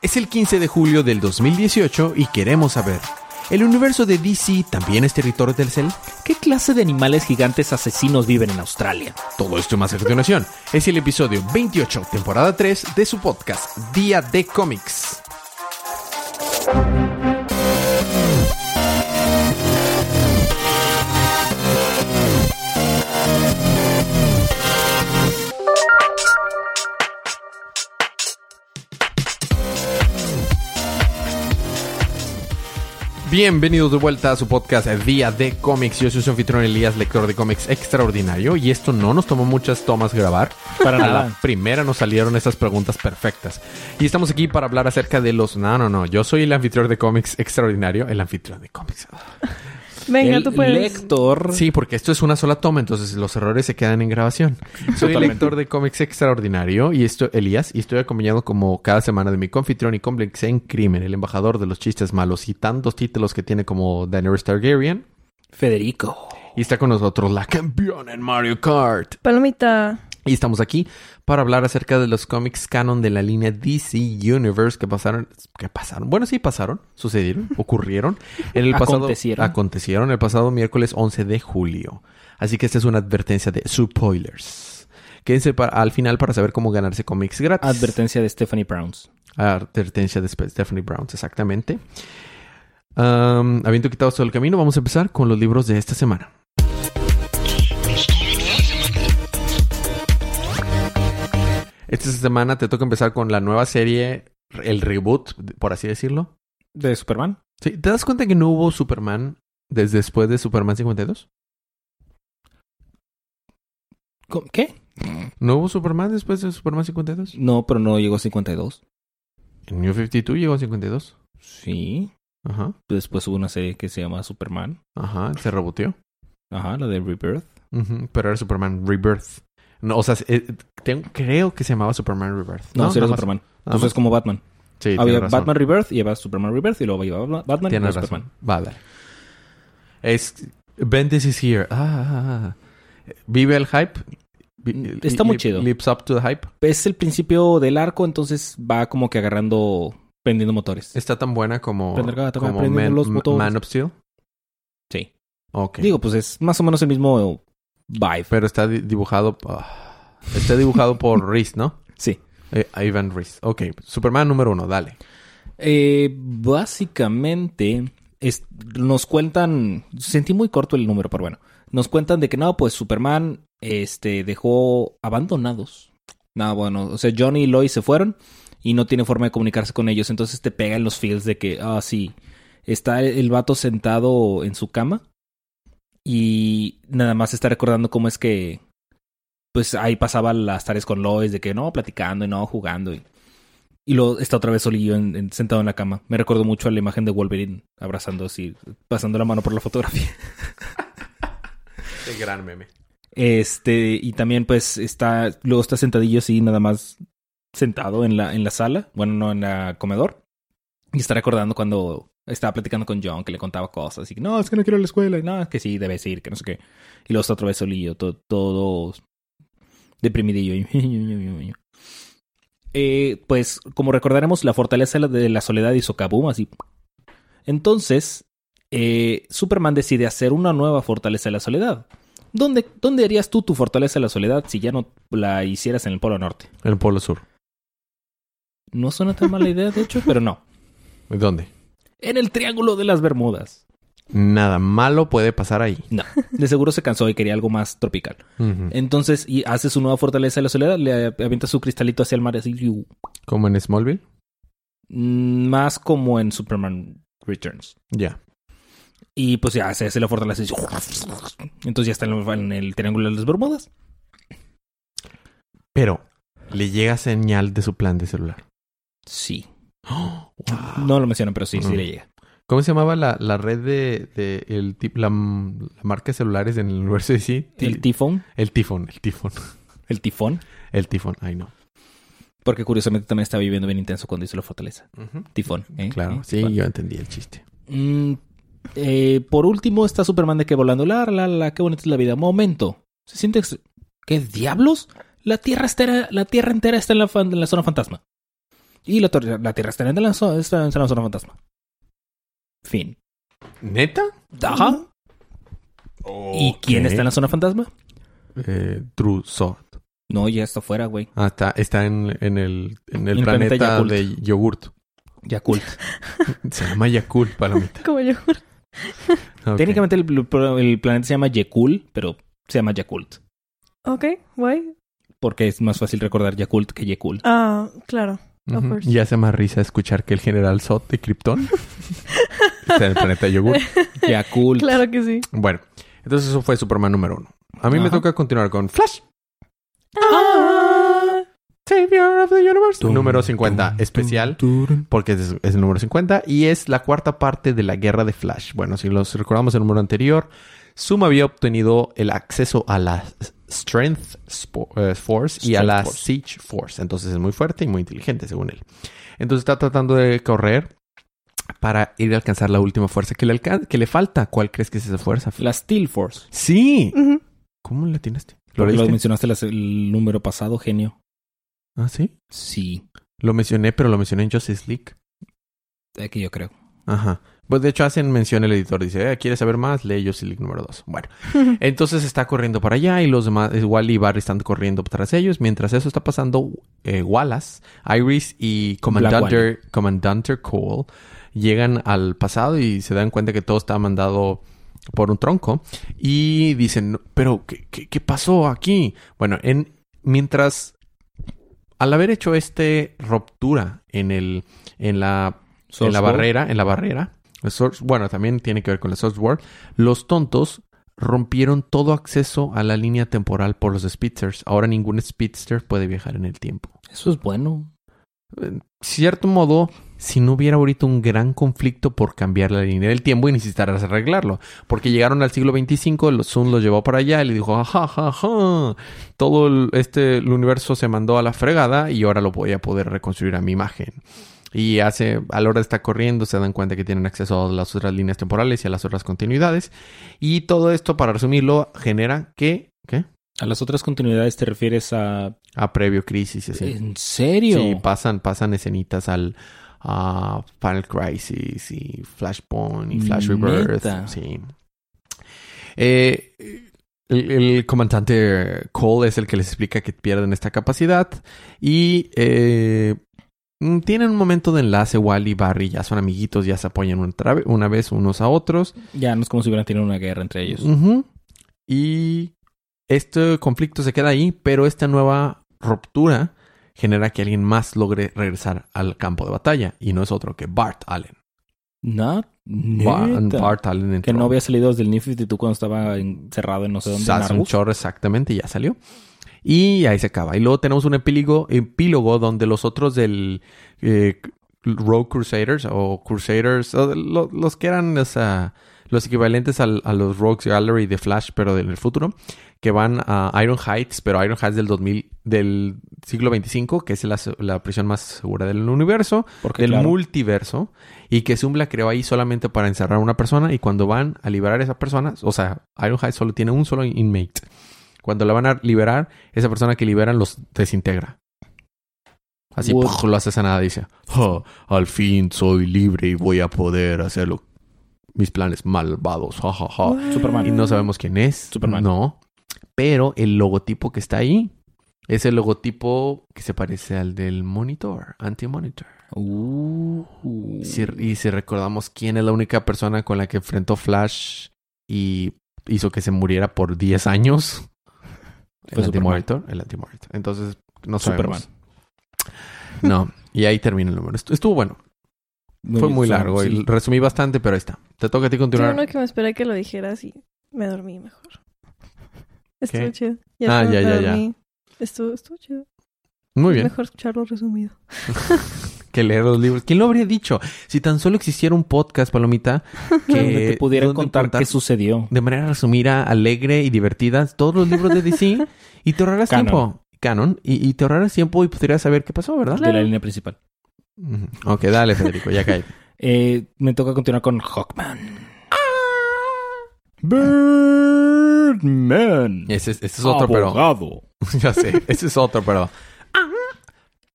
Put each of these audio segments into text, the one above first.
Es el 15 de julio del 2018 y queremos saber, ¿el universo de DC también es territorio del cel? ¿Qué clase de animales gigantes asesinos viven en Australia? Todo esto más a. Es el episodio 28, temporada 3 de su podcast, Día de Cómics. Bienvenidos de vuelta a su podcast Día de Cómics. Yo soy su anfitrión Elías, lector de cómics extraordinario. Y esto no nos tomó muchas tomas grabar. Para A nada. la primera nos salieron estas preguntas perfectas. Y estamos aquí para hablar acerca de los... No, no, no. Yo soy el anfitrión de cómics extraordinario. El anfitrión de cómics. Venga, el tú puedes. lector. Sí, porque esto es una sola toma, entonces los errores se quedan en grabación. Soy el Totalmente. lector de cómics extraordinario y esto, Elías, y estoy acompañado como cada semana de mi confitrión y cómplice en crimen, el embajador de los chistes malos y tantos títulos que tiene como Daenerys Targaryen. Federico. Y está con nosotros la campeona en Mario Kart. Palomita. Y estamos aquí para hablar acerca de los cómics canon de la línea DC Universe que pasaron, que pasaron, bueno sí pasaron, sucedieron, ocurrieron en el pasado, Acontecieron. acontecieron el pasado miércoles 11 de julio. Así que esta es una advertencia de spoilers. Quédense pa- al final para saber cómo ganarse cómics gratis. Advertencia de Stephanie Browns. Advertencia de Stephanie Browns, exactamente. Um, habiendo quitado todo el camino, vamos a empezar con los libros de esta semana. Esta semana te toca empezar con la nueva serie, el reboot, por así decirlo. ¿De Superman? Sí, ¿Te das cuenta que no hubo Superman desde después de Superman 52? ¿Cómo- ¿Qué? ¿No hubo Superman después de Superman 52? No, pero no llegó a 52. En New 52 llegó a 52. Sí. Ajá, Después hubo una serie que se llama Superman. ajá, se reboteó. Ajá, la de Rebirth. Ujú, pero era Superman Rebirth. No, o sea, eh, tengo- creo que se llamaba Superman Rebirth. No, sí era. Superman. Entonces es como Batman. Sí, Había razón. Batman Rebirth y lleva Superman Rebirth y luego iba Batman y. Superman. Va, dale. Es Bendis is here. Ah, ah, ah. Vive el hype. Vi- Está muy chido. Lips up to the hype. Es el principio del arco, entonces va como que agarrando, prendiendo motores. Está tan buena como, Prender gata, como Man, los motores. Man of Steel. Sí. Ok. Digo, pues es más o menos el mismo vibe. pero está di- dibujado. ah, está dibujado por Reese, ¿no? Sí. Eh, Ivan Reese. Ok. Superman número uno, dale. Eh, básicamente, es- nos cuentan, sentí muy corto el número, pero bueno, nos cuentan de que no, pues Superman, este, dejó abandonados. No, bueno, o sea, Johnny y Lois se fueron y no tiene forma de comunicarse con ellos, entonces te pegan los feels de que, ah, sí, está el vato sentado en su cama y nada más está recordando cómo es que, pues ahí pasaba las tareas con Lois, de que no, platicando y no, jugando y... Y luego está otra vez solillo en- en- sentado en la cama. Me recuerdo mucho a la imagen de Wolverine abrazando así, pasando la mano por la fotografía. Qué gran meme. Este, y también pues está, luego está sentadillo así, nada más sentado en la, en la sala, bueno, no en la comedor. Y está recordando cuando estaba platicando con John, que le contaba cosas, y que no, es que no quiero ir a la escuela, y no, que sí, debes ir, que no sé qué. Y luego está otra vez solillo, todo, todo deprimidillo. Eh, pues, como recordaremos, la fortaleza de la soledad hizo kaboom, así. Entonces, eh, Superman decide hacer una nueva fortaleza de la soledad. ¿Dónde, ¿Dónde harías tú tu fortaleza de la soledad si ya no la hicieras en el Polo Norte? En el Polo Sur. No suena tan mala idea, de hecho, pero no. ¿Dónde? En el Triángulo de las Bermudas. Nada malo puede pasar ahí. No, de seguro se cansó y quería algo más tropical. Entonces, y hace su nueva fortaleza de la soledad, le avienta su cristalito hacia el mar así, yu. Como en Smallville. Mm, más como en Superman Returns. Ya. Y pues ya se hace la fortaleza. y- Entonces ya está en el, en el Triángulo de las Bermudas. Pero le llega señal de su plan de celular. Sí. ¡Oh! Wow. No lo mencionan, pero sí, sí le llega. ¿Cómo se llamaba la, la red de, de el la, la marca de celulares en el universo de sí? El tifón. El tifón, el tifón. El tifón. El tifón, ay no. Porque curiosamente también está viviendo bien intenso cuando hizo la fortaleza. Tifón. ¿eh? Claro, ¿Eh? sí, yo entendí el chiste. Mm, eh, por último, está Superman de que volando. La, la, la, qué bonita es la vida. Momento. Se siente. ex- ¿Qué diablos? La tierra, entera, la tierra entera está en la, fan- en la zona fantasma. Y la, Tierra está en la, zo- está en la zona fantasma. Fin. ¿Neta? Ajá. ¿Y quién está en la zona fantasma? Eh, True Sword. No, ya está fuera, güey. Ah, está, está en, en el, en el El planeta planeta, Yakult. de yogurt. Yakult. Se llama Yakult, palomita. Como yo. Ok. Técnicamente el, el planeta se llama Yekul, pero se llama Yakult. Ok, guay. Porque es más fácil recordar Yakult que Yekul. Ah, claro. Ujú. course. Y hace más risa escuchar que el general Zod de Krypton está en el planeta yogurt. Yakult. Claro que sí. Bueno, entonces eso fue Superman número uno. A mí me toca continuar con Flash. Ah. Savior of the Universe. Tum, número 50, tum, especial. tum, tum. porque es, es el número 50 y es la cuarta parte de la guerra de Flash. Bueno, si los recordamos el número anterior, Zoom había obtenido el acceso a la Strength eh, Force y a la Force. Siege Force. Entonces es muy fuerte y muy inteligente, según él. Entonces está tratando de correr para ir a alcanzar la última fuerza que le, alcan- que le falta. ¿Cuál crees que es esa fuerza? La Steel Force. Sí. ¿Cómo la tienes? ¿Lo mencionaste las- el número pasado, genio. Ah, sí. Sí. Lo mencioné, pero lo mencioné en Justice League. Aquí yo creo. Ajá. Pues de hecho hacen mención el editor. Dice, eh, ¿quieres saber más? Lee Justice League número 2. Bueno. Entonces está corriendo para allá y los demás, eh, Wally y Barry están corriendo tras ellos. Mientras eso está pasando, eh, Wallace, Iris y Comandante, Comandante Cole llegan al pasado y se dan cuenta que todo está mandado por un tronco. Y dicen, pero ¿qué, qué, qué pasó aquí? Bueno, en, mientras, al haber hecho este ruptura en el, en la en la barrera, en la barrera. Source- bueno, también tiene que ver con la Source World. Los tontos rompieron todo acceso a la línea temporal por los Spitzers. Ahora ningún Spitzer puede viajar en el tiempo. Eso es bueno. Cierto modo, si no hubiera ahorita un gran conflicto por cambiar la línea del tiempo y necesitaras arreglarlo. Porque llegaron al siglo 25, los Sun los llevó para allá y le dijo, ajá, ajá, ajá. Todo el, este, el universo se mandó a la fregada y ahora lo voy a poder reconstruir a mi imagen. Y hace, a la hora de estar corriendo, se dan cuenta que tienen acceso a las otras líneas temporales y a las otras continuidades. Y todo esto, para resumirlo, genera que, ¿qué? A las otras continuidades te refieres a... A previo crisis así. ¿En serio? Sí, pasan, pasan escenitas al a Final Crisis y Flashpoint y Flash Rebirth. Neta. Sí. Eh, el, el comandante Cole es el que les explica que pierden esta capacidad y eh, mm, tienen un momento de enlace. Wally y Barry ya son amiguitos, ya se apoyan una vez unos a otros. Ya no es como si hubieran tenido una guerra entre ellos. Y este conflicto se queda ahí, pero esta nueva ruptura genera que alguien más logre regresar al campo de batalla. Y no es otro que Bart Allen. No, Ba- neta. Bart Allen entró. Que no había salido desde el New 52 cuando estaba encerrado en no sé dónde. Hace un chorro exactamente, ya salió. Y ahí se acaba. Y luego tenemos un epílogo, epílogo donde los otros del eh, Rogue Crusaders o Crusaders, o lo- los que eran o sea, los equivalentes al- a los Rogues Gallery de Flash, pero del futuro, que van a Iron Heights, pero Iron Heights del 2000, del siglo 25, que es la, la prisión más segura del universo, Porque, del claro, multiverso, y que Zoom la creó ahí solamente para encerrar a una persona, y cuando van a liberar a esa persona, o sea, Iron Heights solo tiene un solo inmate. Cuando la van a liberar, esa persona que liberan los desintegra. Así lo hace a nada, dice, "Oh, al fin soy libre y voy a poder hacerlo. Mis planes malvados, ja, ja, ja". What? Superman. Y no sabemos quién es. Superman. No. Pero el logotipo que está ahí es el logotipo que se parece al del monitor, anti-monitor. Uh, Y si, y si recordamos quién es la única persona con la que enfrentó Flash y hizo que se muriera por 10 años. Fue el Superman. anti-monitor. El anti-monitor. Entonces, no Superman. sabemos. No. Y ahí termina el número. Estu- Estuvo bueno. Fue muy largo. sí. Y resumí bastante, pero ahí está. Te toca a ti Yo continuar. uno que me esperé que lo dijeras y me dormí mejor. Estuvo ¿Qué? chido. Ah, me ya, ya, ya. Estuvo, estuvo chido. Muy Es bien. Mejor escucharlo resumido. Que leer los libros. ¿Quién lo habría dicho? Si tan solo existiera un podcast, Palomita, que Donde te pudiera donde contar qué sucedió. de manera resumida, alegre y divertida todos los libros de DC y te ahorrarás Canon. tiempo. Canon. Y, y te ahorrarás tiempo y podrías saber qué pasó, ¿verdad? De la línea principal. Ok, dale, Federico, ya cae. Eh, me toca continuar con Hawkman. Birdman. Ese, es- ese es otro, pero. Abogado. ya sé, ese es otro, pero.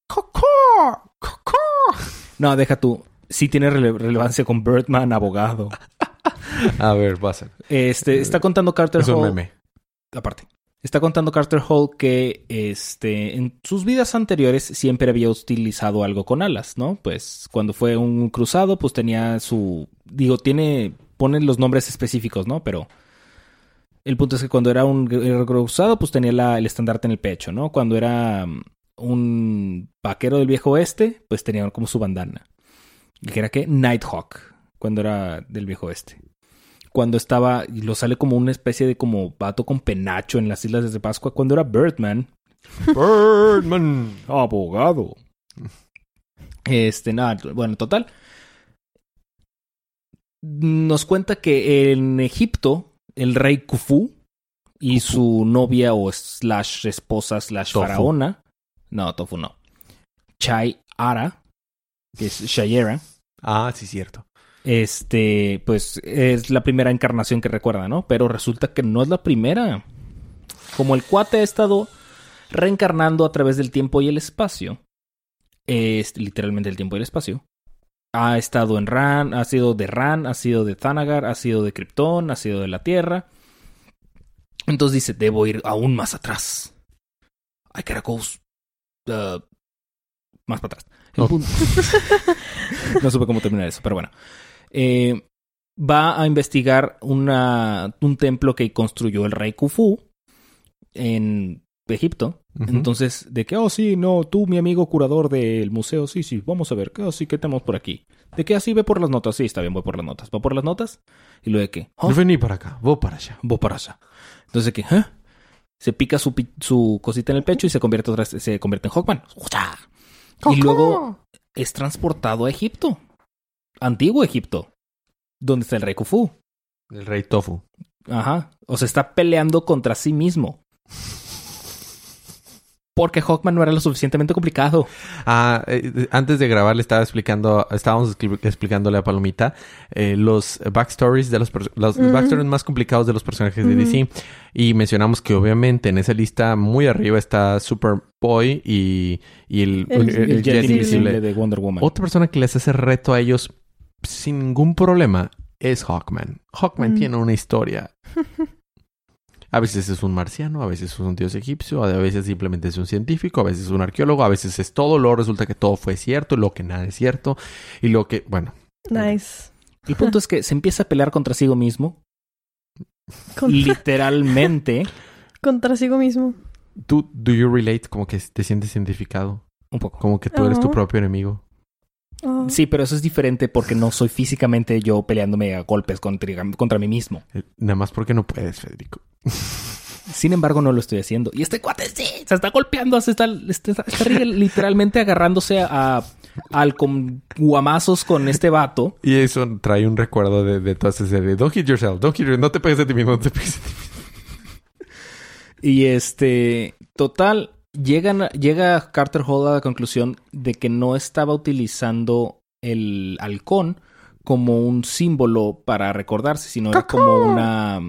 Coco, No, deja tú. Sí tiene rele- relevancia con Birdman, abogado. A ver, pasa. Este, está contando Carter Es un meme. aparte. Está contando Carter Hall que este, en sus vidas anteriores siempre había utilizado algo con alas, ¿no? Pues cuando fue un cruzado, pues tenía su. Digo, tiene. Ponen los nombres específicos, ¿no? Pero. El punto es que cuando era un cruzado, pues tenía el estandarte en el pecho, ¿no? Cuando era mm, un vaquero del viejo oeste, pues tenía como su bandana. ¿Y que era qué? Nighthawk, cuando era del viejo oeste cuando estaba, y lo sale como una especie de como vato con penacho en las Islas de Pascua, cuando era Birdman, Birdman. abogado. Este, nada, bueno, total. Nos cuenta que en Egipto, el rey Khufu y su novia o slash esposa slash Tofu. faraona, no, Tofu no, Chai Ara, que es Shayera, Ah, sí, cierto. Este, pues es la primera encarnación que recuerda, ¿no? Pero resulta que no es la primera. Como el cuate ha estado reencarnando a través del tiempo y el espacio, es literalmente el tiempo y el espacio. Ha estado en Ran, ha sido de Ran, ha sido de Thanagar, ha sido de Krypton, ha sido de la Tierra. Entonces dice, debo ir aún más atrás. Gotta go uh, más para atrás. Oh. no supe cómo terminar eso, pero bueno. Eh, va a investigar una, un templo que construyó el rey Khufu en Egipto. Entonces, de que, oh, sí, no, tú, mi amigo curador del museo, sí, sí, vamos a ver, ¿qué, oh, sí, ¿qué tenemos por aquí? De que así ve por las notas, sí, está bien, voy por las notas, va por las notas, y luego de que, oh, No vení para acá, voy para allá. voy para allá. Entonces, de que, ¿eh? Se pica su, su cosita en el pecho y se convierte, otra vez- se convierte en Hawkman. Y luego es transportado a Egipto, antiguo Egipto, donde está el rey Khufu. El rey Tofu. Ajá. O sea, está peleando contra sí mismo. Porque Hawkman no era lo suficientemente complicado. Ah, eh, antes de grabar le estaba explicando, estábamos explicándole a Palomita eh, los backstories de los, los backstories más complicados de los personajes de. DC y mencionamos que obviamente en esa lista muy arriba está Superboy y, y el, El- el- el el Jet Jet Invisible. de Wonder Woman. Otra persona que les hace reto a ellos sin ningún problema es Hawkman. Hawkman Mm. tiene una historia. A veces es un marciano, a veces es un dios egipcio, a veces simplemente es un científico, a veces es un arqueólogo, a veces es todo, luego resulta que todo fue cierto, lo que nada es cierto, y lo que, bueno, Nice. El punto es que se empieza a pelear contra sí mismo. Contra, Literalmente. contra sí mismo. tú, do you relate? Como que te sientes identificado, Un poco. como que tú eres tu propio enemigo. Oh. Sí, pero eso es diferente porque no soy físicamente yo peleándome a golpes contra, contra mí mismo. Eh, Nada más porque no puedes, Federico. Sin embargo, no lo estoy haciendo. Y este cuate sí, se está golpeando, se está, está, está literalmente agarrándose a, al con guamazos con este vato. Y eso trae un recuerdo de, de toda esa serie. Don't hit yourself, don't hit yourself, no te pegues a ti mismo, no te pegues a ti mismo. Y este, total, llegan, llega Carter Hall a la conclusión de que no estaba utilizando el halcón como un símbolo para recordarse, sino era como una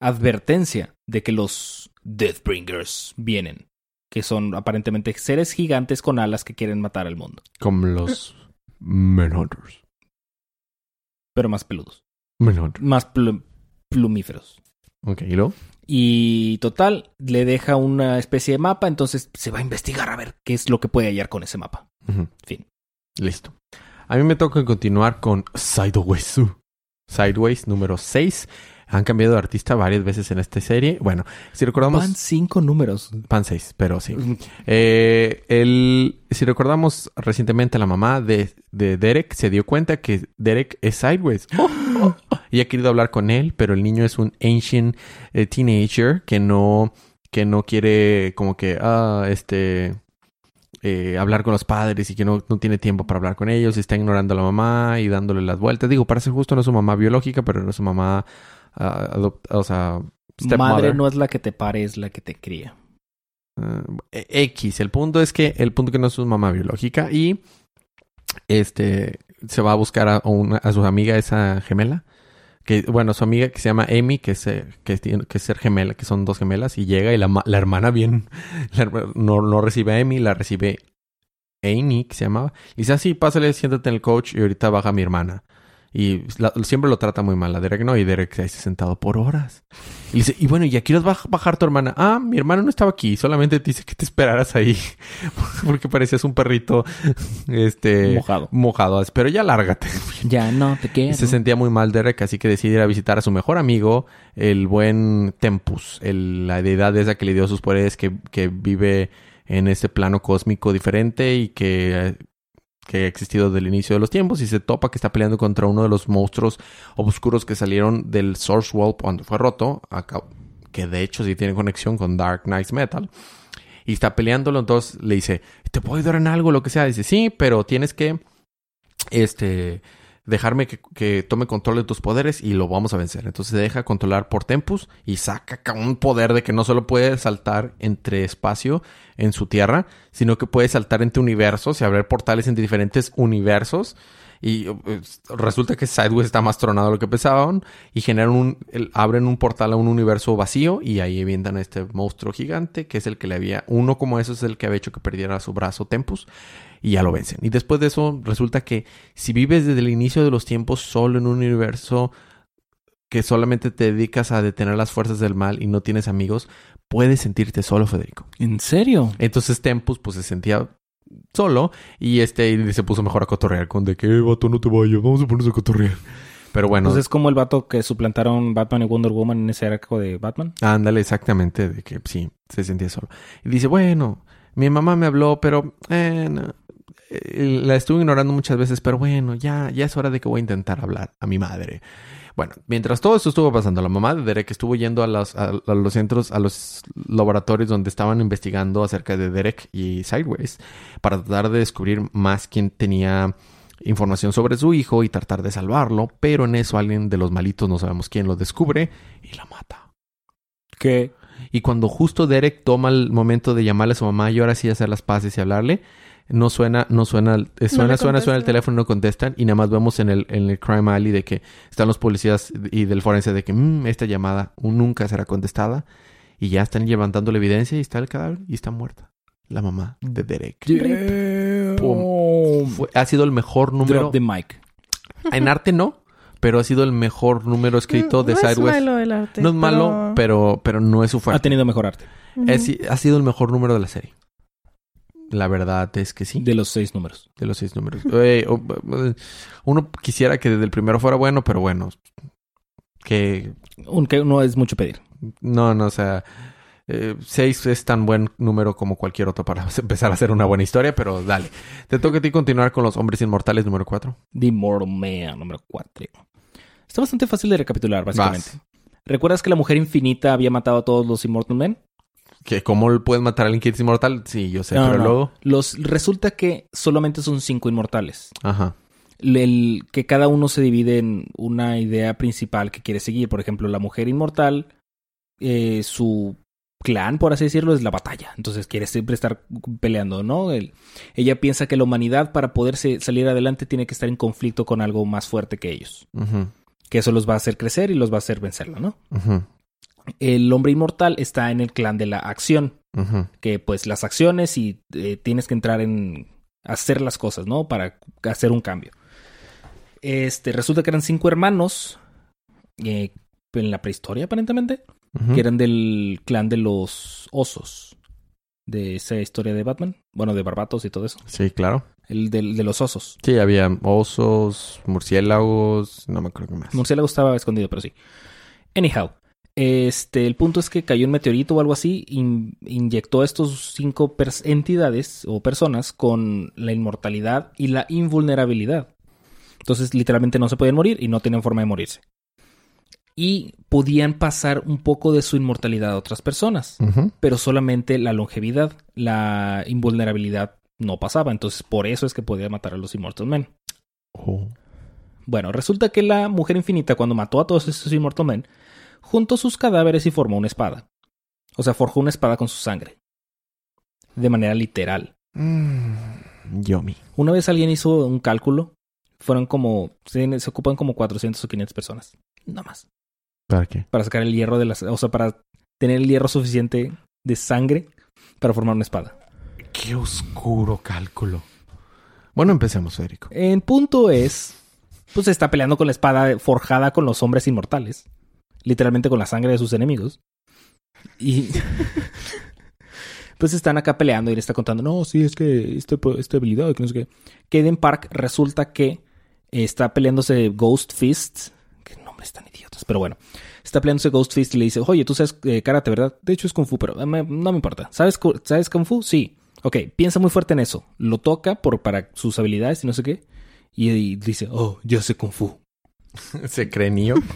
advertencia de que los Deathbringers vienen, que son aparentemente seres gigantes con alas que quieren matar al mundo, Como los Manhunters. pero más peludos, Manhunters. más plu- plumíferos. Ok, ¿y luego? Y total, le deja una especie de mapa, entonces se va a investigar a ver qué es lo que puede hallar con ese mapa. Fin. Listo. A mí me toca continuar con Sideways. Sideways número 6. Han cambiado de artista varias veces en esta serie. Bueno, si recordamos... Van cinco números. Pan 6, pero sí. Eh, el, si recordamos recientemente la mamá de, de Derek se dio cuenta que Derek es Sideways. y ha querido hablar con él, pero el niño es un ancient eh, teenager que no, que no quiere como que, ah, este, eh, hablar con los padres y que no, no tiene tiempo para hablar con ellos. y Está ignorando a la mamá y dándole las vueltas. Digo, para ser justo no es su mamá biológica, pero no es su mamá, ah, o sea, Madre no es la que te pare, es la que te cría. Ah, X. El punto es que el punto que no es su mamá biológica y este se va a buscar a, una, a su amiga esa gemela que bueno su amiga que se llama Amy que es eh, que tiene que es ser gemela que son dos gemelas y llega y la, la hermana bien la no, no recibe a Amy la recibe Amy, que se llamaba. Y dice, así, pásale, siéntate en el coach y ahorita baja mi hermana. Y la- siempre lo trata muy mal a Derek, ¿no? Y Derek se ha sentado por horas. Y dice, y bueno, ¿y aquí vas a bajar tu hermana? Ah, mi hermana no estaba aquí, solamente te dice que te esperaras ahí. Porque parecías un perrito, este... Mojado. Mojado. Pero ya lárgate. Ya no te quiero. se sentía muy mal Derek, así que decide ir a visitar a su mejor amigo, el buen Tempus, el- la deidad esa que le dio sus poderes, que, que vive en este plano cósmico diferente y que, que ha existido desde el inicio de los tiempos y se topa que está peleando contra uno de los monstruos oscuros que salieron del Source World cuando fue roto, que de hecho sí tiene conexión con Dark Knights Metal. Y está peleándolo, entonces le dice, ¿te puedo ayudar en algo? Lo que sea. Dice, sí, pero tienes que, este, dejarme que, tome control de tus poderes y lo vamos a vencer. Entonces se deja controlar por Tempus y saca un poder de que no solo puede saltar entre espacio en su tierra, sino que puede saltar entre universos y abrir portales entre diferentes universos. Y eh, resulta que Sideways está más tronado de lo que pensaban y generan un, el- abren un portal a un universo vacío y ahí avientan a este monstruo gigante que es el que le había, uno como eso es el que había hecho que perdiera su brazo Tempus y ya lo vencen. Y después de eso resulta que si vives desde el inicio de los tiempos solo en un universo que solamente te dedicas a detener las fuerzas del mal y no tienes amigos, puedes sentirte solo, Federico. ¿En serio? Entonces Tempus pues se sentía solo y este y se puso mejor a cotorrear con de que "Eh, vato no te vayas, vamos a ponernos a cotorrear. Pero bueno, Pues es como el vato que suplantaron Batman y Wonder Woman en ese arco de Batman. ándale exactamente de que sí, se sentía solo. Y dice, bueno, mi mamá me habló, pero eh, no. Eh, la estuve ignorando muchas veces, pero bueno, ya, ya es hora de que voy a intentar hablar a mi madre. Bueno, mientras todo esto estuvo pasando, la mamá de Derek estuvo yendo a los, a, a los centros, a los laboratorios donde estaban investigando acerca de Derek y Sideways para tratar de descubrir más quién tenía información sobre su hijo y tratar de salvarlo, pero en eso alguien de los malitos, no sabemos quién, lo descubre y la mata. Que Y cuando justo Derek toma el momento de llamarle a su mamá y ahora sí hacer las paces y hablarle, no suena, no suena, eh, suena, suena, suena el teléfono y no contestan. Y nada más vemos en el, en el Crime Alley de que están los policías y del forense de que "Mm, esta llamada nunca será contestada. Y ya están levantando la evidencia y está el cadáver y está muerta. La mamá de Derek. Pum. Fue- ha sido el mejor número. Drop the mic. En arte no, pero ha sido el mejor número escrito Mm, de no es Sideways. malo el arte. no es malo, pero, pero no es su Ha fuerte. tenido mejor arte. Es- ha sido el mejor número de la serie. La verdad es que sí, De los seis números. de los seis números. O- uno quisiera que desde el primero fuera bueno, pero bueno, que Aunque no es mucho pedir. no, no, o sea, eh, seis es tan buen número como cualquier otro para empezar a hacer una buena historia, pero dale. Te toca a ti continuar con los hombres inmortales número cuatro. The Immortal Man, número 4. Está bastante fácil de recapitular, básicamente. Vas. ¿Recuerdas que la mujer infinita había matado a todos los Immortal Men? Que cómo puedes matar a alguien que es inmortal, sí, yo sé, No, pero no. luego, Los, resulta que solamente son cinco inmortales. ajá, El, que cada uno se divide en una idea principal que quiere seguir. Por ejemplo, la mujer inmortal, eh, su clan, por así decirlo, es la batalla. Entonces quiere siempre estar peleando, ¿no? El- ella piensa que la humanidad para poderse salir adelante tiene que estar en conflicto con algo más fuerte que ellos. Que eso los va a hacer crecer y los va a hacer vencerlo, ¿no? ujú, El hombre inmortal está en el clan de la acción, que pues las acciones y eh, tienes que entrar en hacer las cosas, ¿no? Para hacer un cambio. Este, resulta que eran cinco hermanos eh, en la prehistoria, aparentemente, que eran del clan de los osos. De esa historia de Batman. Bueno, de Barbatos y todo eso. Sí, claro. El del- de los osos. Sí, había osos, murciélagos, no me acuerdo qué más. Murciélago estaba escondido, pero sí. Anyhow, este, el punto es que cayó un meteorito o algo así, in- inyectó a estos cinco entidades o personas con la inmortalidad y la invulnerabilidad. Entonces, literalmente no se podían morir y no tenían forma de morirse. Y podían pasar un poco de su inmortalidad a otras personas, pero solamente la longevidad, la invulnerabilidad no pasaba. Entonces, por eso es que podía matar a los Immortal Men. Oh. Bueno, resulta que la mujer infinita, cuando mató a todos estos Immortal Men, juntó sus cadáveres y formó una espada. O sea, forjó una espada con su sangre. De manera literal. Mm, Yomi. Una vez alguien hizo un cálculo, fueron como. Se, se ocupan como 400 o 500 personas. Nada más. ¿Para qué? Para sacar el hierro de las. O sea, para tener el hierro suficiente de sangre para formar una espada. Qué oscuro cálculo. Bueno, empecemos, Federico. En punto es, pues está peleando con la espada forjada con los hombres inmortales. Literalmente con la sangre de sus enemigos. Y pues están acá peleando y le está contando, no, sí, es que este, esta habilidad, que no sé qué. Kaden Park resulta que está peleándose Ghost Fist. Qué nombres tan idiotas, pero bueno. Está peleándose Ghost Fist y le dice, oye, tú sabes eh, karate, ¿verdad? De hecho es Kung Fu, pero eh, me- no me importa. ¿Sabes, ¿Sabes Kung Fu? Sí. Ok, piensa muy fuerte en eso. Lo toca por, para sus habilidades y no sé qué. Y, y dice, oh, yo sé Kung Fu. Se cree Neo.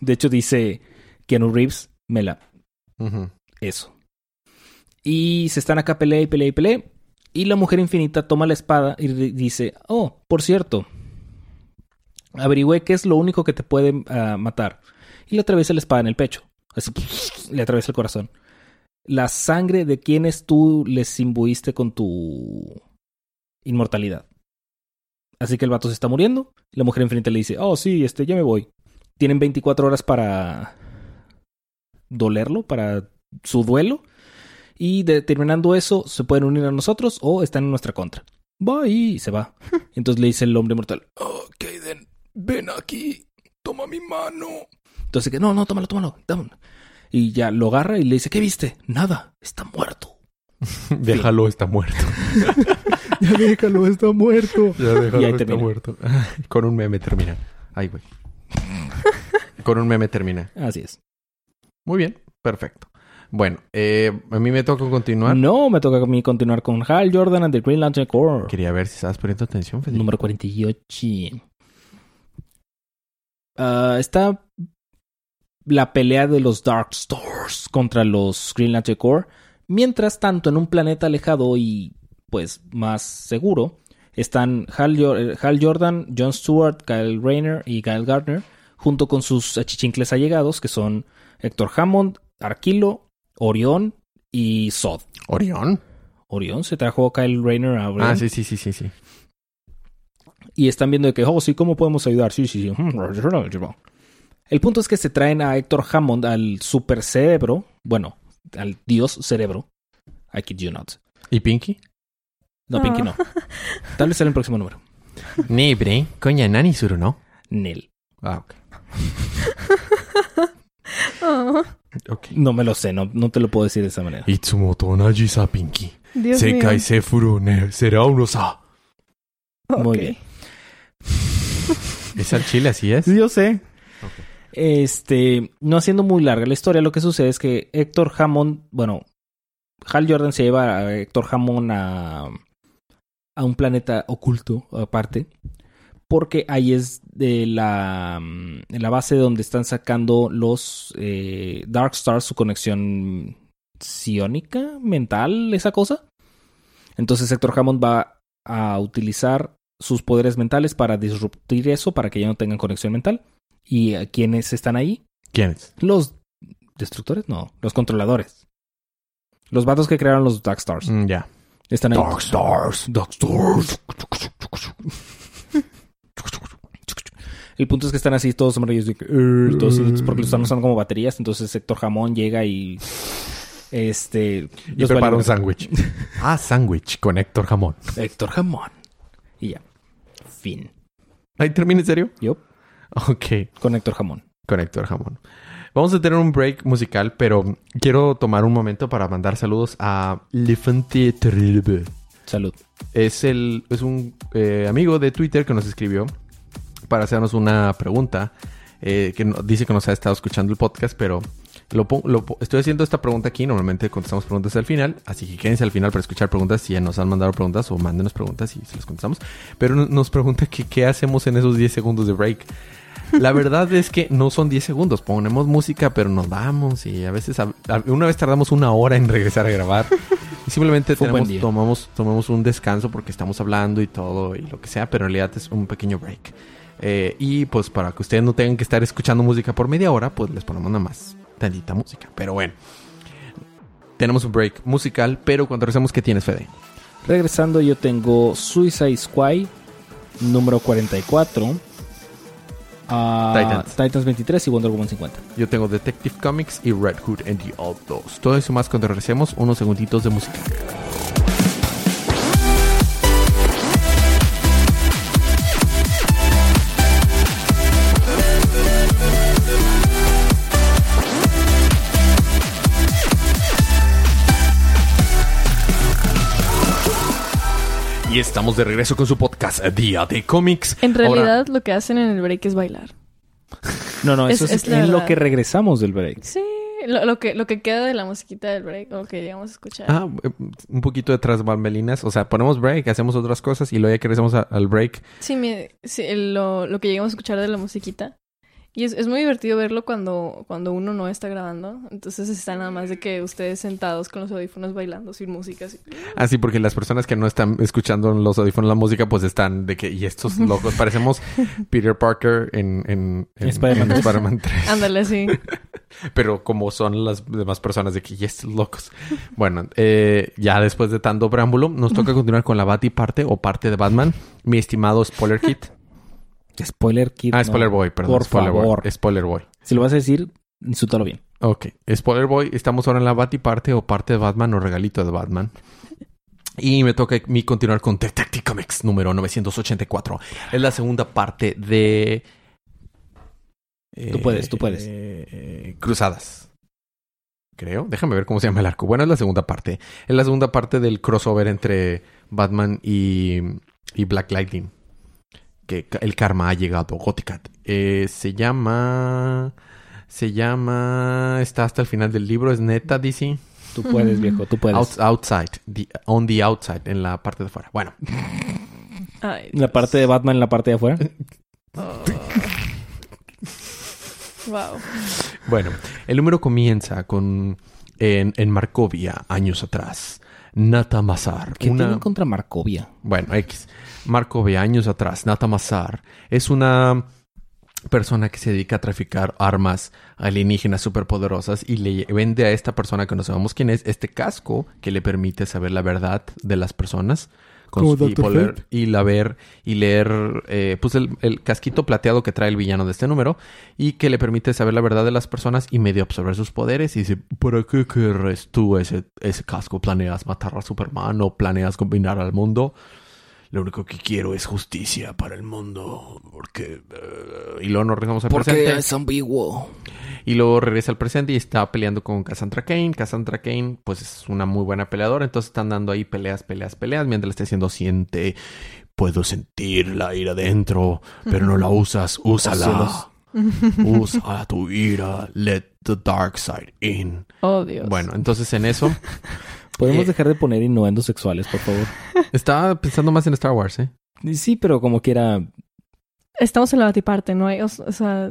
De hecho dice Keanu Reeves, me la... Eso. Y se están acá pelea y pelea y pelea. Y la mujer infinita toma la espada y di- dice, oh, por cierto, averigüé qué es lo único que te puede ah, matar. Y le atraviesa la espada en el pecho. Así, le atraviesa el corazón. La sangre de quienes tú les imbuiste con tu inmortalidad. Así que el vato se está muriendo. Y la mujer infinita le dice, oh, sí, este, ya me voy. Tienen 24 horas para dolerlo, para su duelo. Y de- terminando eso, se pueden unir a nosotros o están en nuestra contra. Va y se va. Entonces le dice el hombre mortal, oh, Kaden, ven aquí, toma mi mano. Entonces que no, no, tómalo, tómalo, dámelo. Y ya lo agarra y le dice, ¿qué viste? Nada, está muerto. Déjalo, está muerto. Ya déjalo, está muerto. Ya déjalo, Y ahí está termina. muerto. Con un meme termina. Ay, güey. Con un meme termina. Así es. Muy bien, perfecto. Bueno, eh, a mí me toca continuar. No, me toca a mí continuar con Hal Jordan and the Green Lantern Corps. Quería ver si estabas poniendo atención, Federico. Número 48. Ah, está la pelea de los Dark Stars contra los Green Lantern Corps. Mientras tanto, en un planeta alejado y pues más seguro, están Hal, Hal Jordan, John Stewart, Kyle Rayner y Kyle Gardner, junto con sus achichincles allegados, que son Héctor Hammond, Arquilo, Orión y Sod. ¿Orión? Orión se trajo a Kyle Rayner a Orión. Ah, sí, sí, sí, sí, sí. Y están viendo de que, oh, sí, ¿cómo podemos ayudar? Sí, sí, sí. El punto es que se traen a Héctor Hammond, al super cerebro, bueno, al dios cerebro. I kid you not. ¿Y Pinky? No, Pinky no. Tal vez sea el próximo número. Nibre, coña nani suru, ¿no? Nel. Ah, ok. No me lo sé, no, no te lo puedo decir de esa manera. Itsumoto Najisa Pinky. Sekai Sefuro será uno sa. Muy bien. ¿Es al chile así es? Yo sé. Este, no haciendo muy larga la historia, lo que sucede es que Héctor Hammond, bueno, Hal Jordan se lleva a Héctor Hammond a, a un planeta oculto aparte porque ahí es de la, mm, la base donde están sacando los eh, Dark Stars su conexión psiónica, mental, esa cosa. Entonces Héctor Hammond va a utilizar sus poderes mentales para disruptir eso, para que ya no tengan conexión mental. ¿Y a quiénes están ahí? ¿Quién es? Los destructores, no, los controladores. Los vatos que crearon los Dark Stars. Mm, ya. Están ahí. Dark Stars. Dark Stars. El punto es que están así todos que, "Eh", todos porque los están usando como baterías. Entonces Héctor Jamón llega y este Y prepara un sándwich. ah, sándwich con Héctor Jamón. Héctor Jamón. Y ya. Fin. ¿Ahí termina en serio? Yup. Ok, Con Héctor Jamón. con Héctor Jamón. Vamos a tener un break musical, pero quiero tomar un momento para mandar saludos a Lefante. Salud. Es, el, es un eh, amigo de Twitter que nos escribió para hacernos una pregunta. eh, que no- dice que nos ha estado escuchando el podcast, pero lo, estoy haciendo esta pregunta aquí. Normalmente contestamos preguntas al final, así que quédense al final para escuchar preguntas si ya nos han mandado preguntas o mándenos preguntas y se las contestamos. Pero no- nos pregunta que qué hacemos en esos 10 segundos de break. La verdad es que no son 10 segundos. Ponemos música, pero nos vamos y a veces, a- a- una vez tardamos una hora en regresar a grabar. Y simplemente tenemos, tomamos, tomamos un descanso porque estamos hablando y todo y lo que sea, pero en realidad es un pequeño break. Eh, y pues para que ustedes no tengan que estar escuchando música por media hora, pues les ponemos nada más tantita música. Pero bueno, tenemos un break musical, pero cuando regresemos, ¿qué tienes, Fede? Regresando, yo tengo Suicide Squad número 44. ah, Titans. Titans 23 y Wonder Woman 50. Yo tengo Detective Comics y Red Hood and the Outlaws. Todo eso más cuando regresemos, unos segunditos de música. Estamos de regreso con su podcast Día de Cómics. En Ahora- realidad, lo que hacen en el break es bailar. No, no, Es- eso es, es la en lo que regresamos del break. Sí, lo, lo que, lo que queda de la musiquita del break, o lo que llegamos a escuchar. Ah, eh, un poquito de tras bambalinas. O sea, ponemos break, hacemos otras cosas y luego ya que regresamos a- al break. Sí, mi- sí, lo, lo que llegamos a escuchar de la musiquita. Y es, es muy divertido verlo cuando, cuando uno no está grabando. Entonces está nada más de que ustedes sentados con los audífonos bailando sin música. así. Ah, sí, porque las personas que no están escuchando en los audífonos la música, pues están de que, y estos locos, parecemos Peter Parker en, en, en Spider-Man en 3. Spider-Man 3. Ándale, sí. Pero como son las demás personas de que, y estos locos. Bueno, eh, ya después de tanto preámbulo, nos toca continuar con la Bati parte o parte de Batman. Mi estimado Spoiler Kit. Spoiler Kid. Ah, no. Spoiler Boy, perdón. Por spoiler favor. Boy. Spoiler Boy. Si lo vas a decir, insúltalo bien. Ok. Spoiler Boy, estamos ahora en la Bati parte o parte de Batman o regalito de Batman. Y me toca a mí continuar con Detective Comics número 984. Es la segunda parte de... Tú puedes, tú puedes. eh, Cruzadas. Creo. Déjame ver cómo se llama el arco. Bueno, es la segunda parte. Es la segunda parte del crossover entre Batman y, y Black Lightning. Que el karma ha llegado. Gothicat. Eh, se llama... Se llama... Está hasta el final del libro. Es neta, DC. Tú puedes, viejo, tú puedes. Out- outside. The- on the outside. En la parte de afuera. Bueno. Ay, La parte de Batman en la parte de afuera. wow. Bueno, el número comienza con en, en Markovia, años atrás. Nata Mazar. ¿Qué una... tienen contra Markovia? Bueno, X. Markovia, años atrás. Nata Mazar es una persona que se dedica a traficar armas alienígenas superpoderosas y le vende a esta persona que no sabemos quién es este casco que le permite saber la verdad de las personas con su- y, poder- y la ver y leer eh, pues el, el casquito plateado que trae el villano de este número y que le permite saber la verdad de las personas y medio absorber sus poderes y dice ¿para qué querés tú ese, ese casco? ¿Planeas matar a Superman o planeas combinar al mundo? Lo único que quiero es justicia para el mundo. Porque. eh, y luego nos regresamos al presente. ambiguo. Y luego regresa al presente y está peleando con Cassandra Kane. Cassandra Kane, pues es una muy buena peleadora. Entonces están dando ahí peleas, peleas, peleas. Mientras le está diciendo, siente. Puedo sentir la ira dentro, pero no la usas. Úsala. Usa tu ira. Let the dark side in. Oh, Dios. Bueno, entonces en eso. ¿Podemos Eh. dejar de poner innuendos sexuales, por favor? Estaba pensando más en Star Wars, ¿eh? Sí, pero como quiera, Estamos en la batiparte, no hay, o, o sea,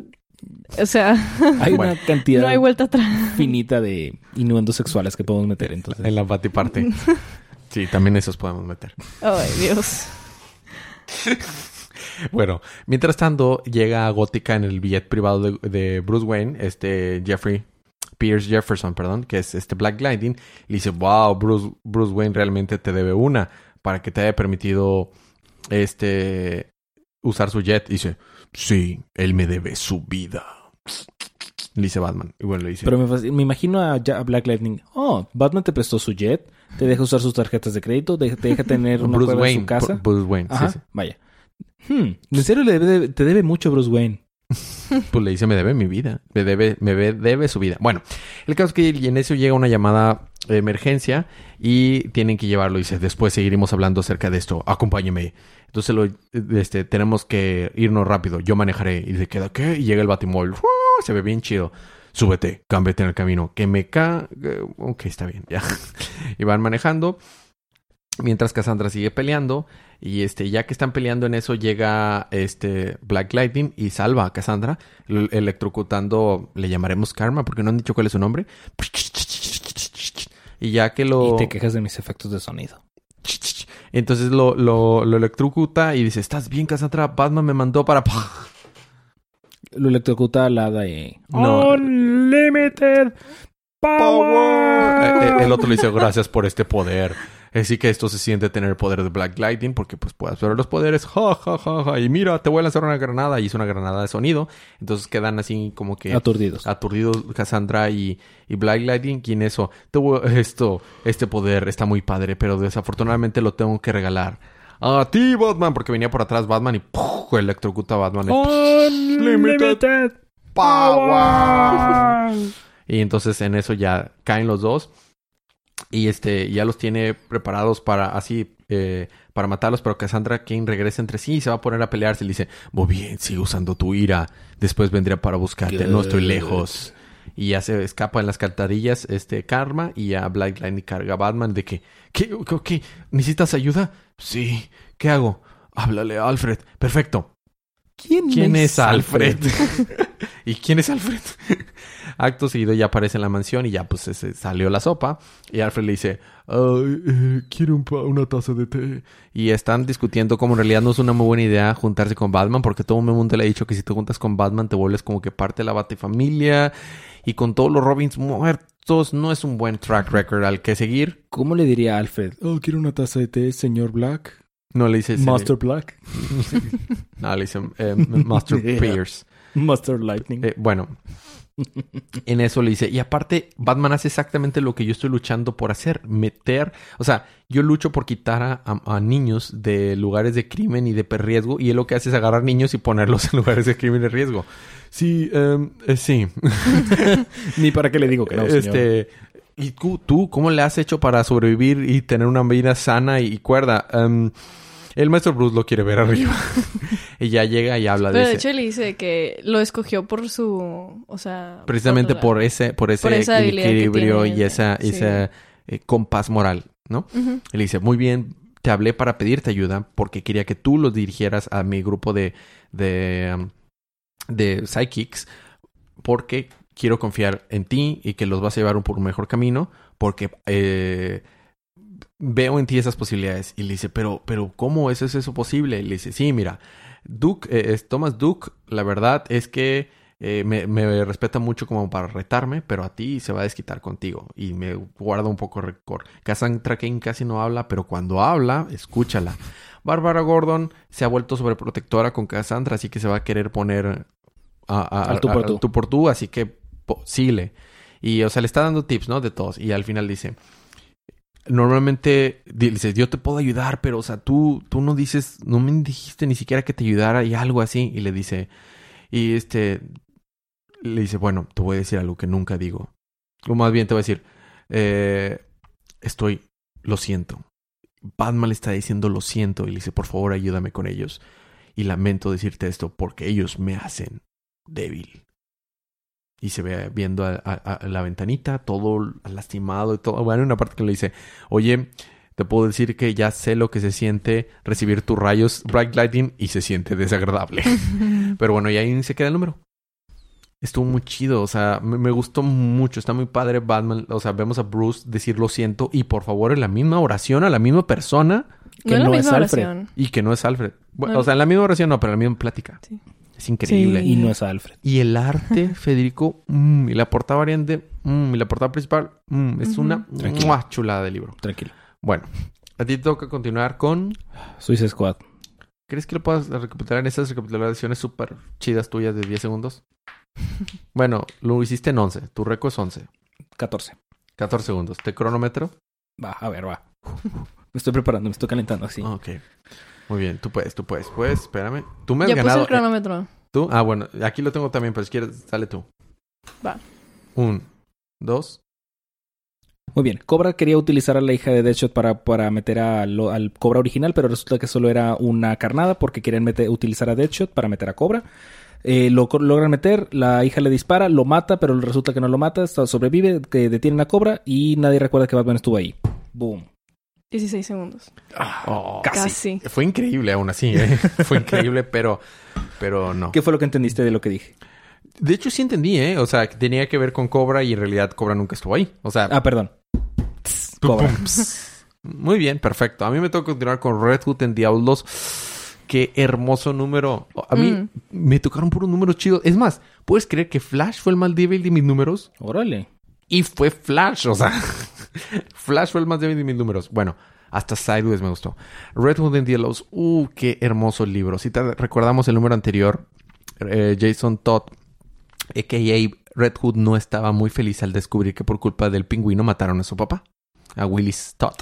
o sea, hay Bueno. una cantidad no hay vuelta atrás. finita de innuendos sexuales que podemos meter. Entonces, En la batiparte. Sí, también esos podemos meter. Ay, Dios. Bueno, mientras tanto, llega a Gótica en el billet privado de, de Bruce Wayne, este Jeffrey Pierce Jefferson, perdón, que es este Black Lightning, y le dice, wow, Bruce, Bruce Wayne realmente te debe una para que te haya permitido este usar su jet. Y dice, sí, él me debe su vida. Le dice Batman. Y bueno, le dice, Pero me, imagino a, Black Lightning. Oh, Batman te prestó su jet, te deja usar sus tarjetas de crédito, te, te deja tener una Bruce Wayne, en su casa. Bru- Bruce Wayne, sí, Ajá, sí. vaya. Hmm, ¿En serio le debe- te debe mucho Bruce Wayne? Pues le dice, me debe mi vida. Me debe, me debe su vida. Bueno, el caso es que en eso llega una llamada de emergencia y tienen que llevarlo. Dice, después seguiremos hablando acerca de esto. Acompáñeme. Entonces lo, este, tenemos que irnos rápido. Yo manejaré. Y se queda, ¿qué? Y llega el batimóvil. Se ve bien chido. Súbete, cámbiate en el camino. Que me ca... Ok, está bien, ya. y van manejando. Mientras Cassandra sigue peleando. Y este, ya que están peleando en eso, llega este Black Lightning y salva a Cassandra, el- electrocutando, le llamaremos Karma, porque no han dicho cuál es su nombre. Y ya que lo. Y te quejas de mis efectos de sonido. Entonces lo, lo, lo electrocuta y dice: ¿Estás bien, Cassandra? Batman me mandó para. Lo electrocuta a la de... No. Unlimited Eh, eh, El otro le dice: Gracias por este poder. Así que esto se siente tener el poder de Black Lightning porque pues puede absorber los poderes. Ja, ja, ja, ja. Y mira, te voy a lanzar una granada. Y es una granada de sonido. Entonces quedan así como que Aturdidos. aturdidos Cassandra y, y Black Lightning. Y en eso, te voy- esto, este poder está muy padre, pero desafortunadamente lo tengo que regalar. A ti, Batman, porque venía por atrás Batman y ¡puf! electrocuta a Batman. y Unlimited Power. Y entonces en eso ya caen los dos. Y este, ya los tiene preparados para así, eh, para matarlos, pero Cassandra King regresa entre sí y se va a poner a pelearse. Le dice, muy bien, sigue usando tu ira. Después vendré para buscarte, no estoy lejos. Y ya se escapa en las cantarillas este Karma y ya Black Lightning carga a Batman de que, ¿qué, qué, qué? ¿Necesitas ayuda? Sí, ¿qué hago? Háblale a Alfred. Perfecto. ¿Quién, ¿Quién es Alfred? ¿Y quién es Alfred? Acto seguido ya aparece en la mansión y ya pues se salió la sopa. Y Alfred le dice, "Ay, eh, quiero un una taza de té. Y están discutiendo como en realidad no es una muy buena idea juntarse con Batman porque todo el mundo le ha dicho que si te juntas con Batman te vuelves como que parte de la batifamilia. Y con todos los Robins muertos no es un buen track record al que seguir. ¿Cómo le diría a Alfred? Oh, quiero una taza de té, señor Black. No le dice... Master Black. No, le dice eh, Master. Pierce. Master Lightning. Eh, bueno, en eso le dice, y aparte, Batman hace exactamente lo que yo estoy luchando por hacer, meter, o sea, yo lucho por quitar a, a- a niños de lugares de crimen y de riesgo, y él lo que hace es agarrar niños y ponerlos en lugares de crimen y riesgo. Sí, em, eh, sí. Ni para qué le digo que no, señor. este, ¿y tú, tú cómo le has hecho para sobrevivir y tener una vida sana y cuerda? Em, el maestro Bruce lo quiere ver arriba. y ya llega y habla de Pero de hecho le dice que lo escogió por su, o sea... precisamente por ese por ese Por esa equilibrio tiene y esa sí. esa eh, compás moral no y le dice muy bien te hablé para pedirte ayuda porque quería que tú los dirigieras a mi grupo de de de psychics porque quiero confiar en ti y que los vas a llevar un por un mejor camino porque eh, veo en ti esas posibilidades y le dice pero pero cómo es eso posible y le dice sí mira Duke eh, es Thomas Duke la verdad es que eh, me, me respeta mucho como para retarme, pero a ti se va a desquitar contigo y me guarda un poco rencor. Cassandra Kane casi no habla, pero cuando habla, escúchala. Bárbara Gordon se ha vuelto sobreprotectora con Cassandra, así que se va a querer poner a- a- Al tú por a- tú. tú por tú, así que po- síguele. Y, o sea, le está dando tips, ¿no? De todos. Y al final dice, normalmente di- dices, yo te puedo ayudar, pero, o sea, tú, tú no dices, no me dijiste ni siquiera que te ayudara y algo así. Y le dice, y este, le dice, bueno, te voy a decir algo que nunca digo. O más bien te voy a decir, eh, estoy, lo siento. Batman le está diciendo lo siento y le dice, por favor, ayúdame con ellos. Y lamento decirte esto porque ellos me hacen débil. Y se ve viendo a, a- a la ventanita, todo lastimado y todo. Bueno, hay una parte que le dice, oye, te puedo decir que ya sé lo que se siente recibir tus rayos Bright Lightning y se siente desagradable. Pero bueno, y ahí se queda el número. Estuvo muy chido, o sea, me, me gustó mucho, está muy padre Batman, o sea, vemos a Bruce decir lo siento y por favor en la misma oración a la misma persona que no es Alfred. oración. y que no es Alfred. Bueno, No. O sea, en la misma oración no, pero en la misma plática. Sí. Es increíble. Sí. Y no es Alfred. Y el arte, Federico, mm, y la portada variante, mm, y la portada principal, mm, es una chulada de libro. Tranquilo. Bueno, a ti te toca continuar con... Suicide Squad. ¿Crees que lo puedas recapitular en esas recapitulaciones súper chidas tuyas de 10 segundos? Bueno, lo hiciste en 11. Tu récord es 11. 14. 14 segundos. ¿Te cronómetro? Va, a ver, va. Me estoy preparando, me estoy calentando así. Ok. Muy bien. Tú puedes, tú puedes. Pues, espérame. Tú me has Ya puse ganado. el cronómetro. ¿Tú? Ah, bueno. Aquí lo tengo también, pero si quieres, sale tú. Va. Un, dos. Muy bien. Cobra quería utilizar a la hija de Deadshot para, para meter a lo- al Cobra original, pero resulta que solo era una carnada porque querían meter, utilizar a Deadshot para meter a Cobra. Eh, lo logran meter, la hija le dispara, lo mata, pero resulta que no lo mata, está- sobrevive, que detienen a Cobra y nadie recuerda que Batman estuvo ahí. Boom. 16 segundos. Oh, Casi. Casi. Fue increíble aún así, ¿eh? Fue increíble, pero, pero no. ¿Qué fue lo que entendiste de lo que dije? De hecho, sí entendí, ¿eh? O sea, que tenía que ver con Cobra y en realidad Cobra nunca estuvo ahí. O sea, Ah, perdón. Pum, Cobra. pss. Muy bien, perfecto. A mí me toca continuar con Red Hood en Diablos. Qué hermoso número. A mí Mm. me tocaron puros números chidos. Es más, ¿puedes creer que Flash fue el más débil de mis números? Órale. Y fue Flash, o sea. Flash fue el más débil de mis números. Bueno, hasta Sideways me gustó. Red Hood en Diablos. Uh, qué hermoso libro. Si te recordamos el número anterior, eh, Jason Todd, a.k.a. Red Hood, no estaba muy feliz al descubrir que por culpa del pingüino mataron a su papá, a Willis Todd.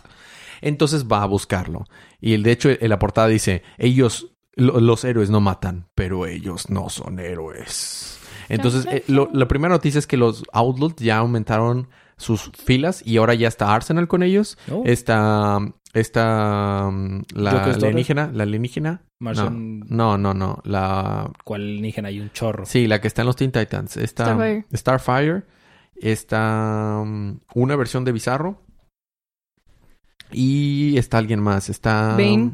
Entonces va a buscarlo. Y el, de hecho, en la portada dice, ellos, lo- los héroes no matan, pero ellos no son héroes. Entonces, eh, lo- la primera noticia es que los Outlaws ya aumentaron sus filas y ahora ya está Arsenal con ellos. Oh, Está, está mm, la alienígena, la alienígena. Martian- No, no, no, la ¿Cuál alienígena? Hay un chorro. sí, la que está en los Teen Titans. Está Starfire. Starfire. Está mm, una versión de Bizarro. Y está alguien más. Está Bane.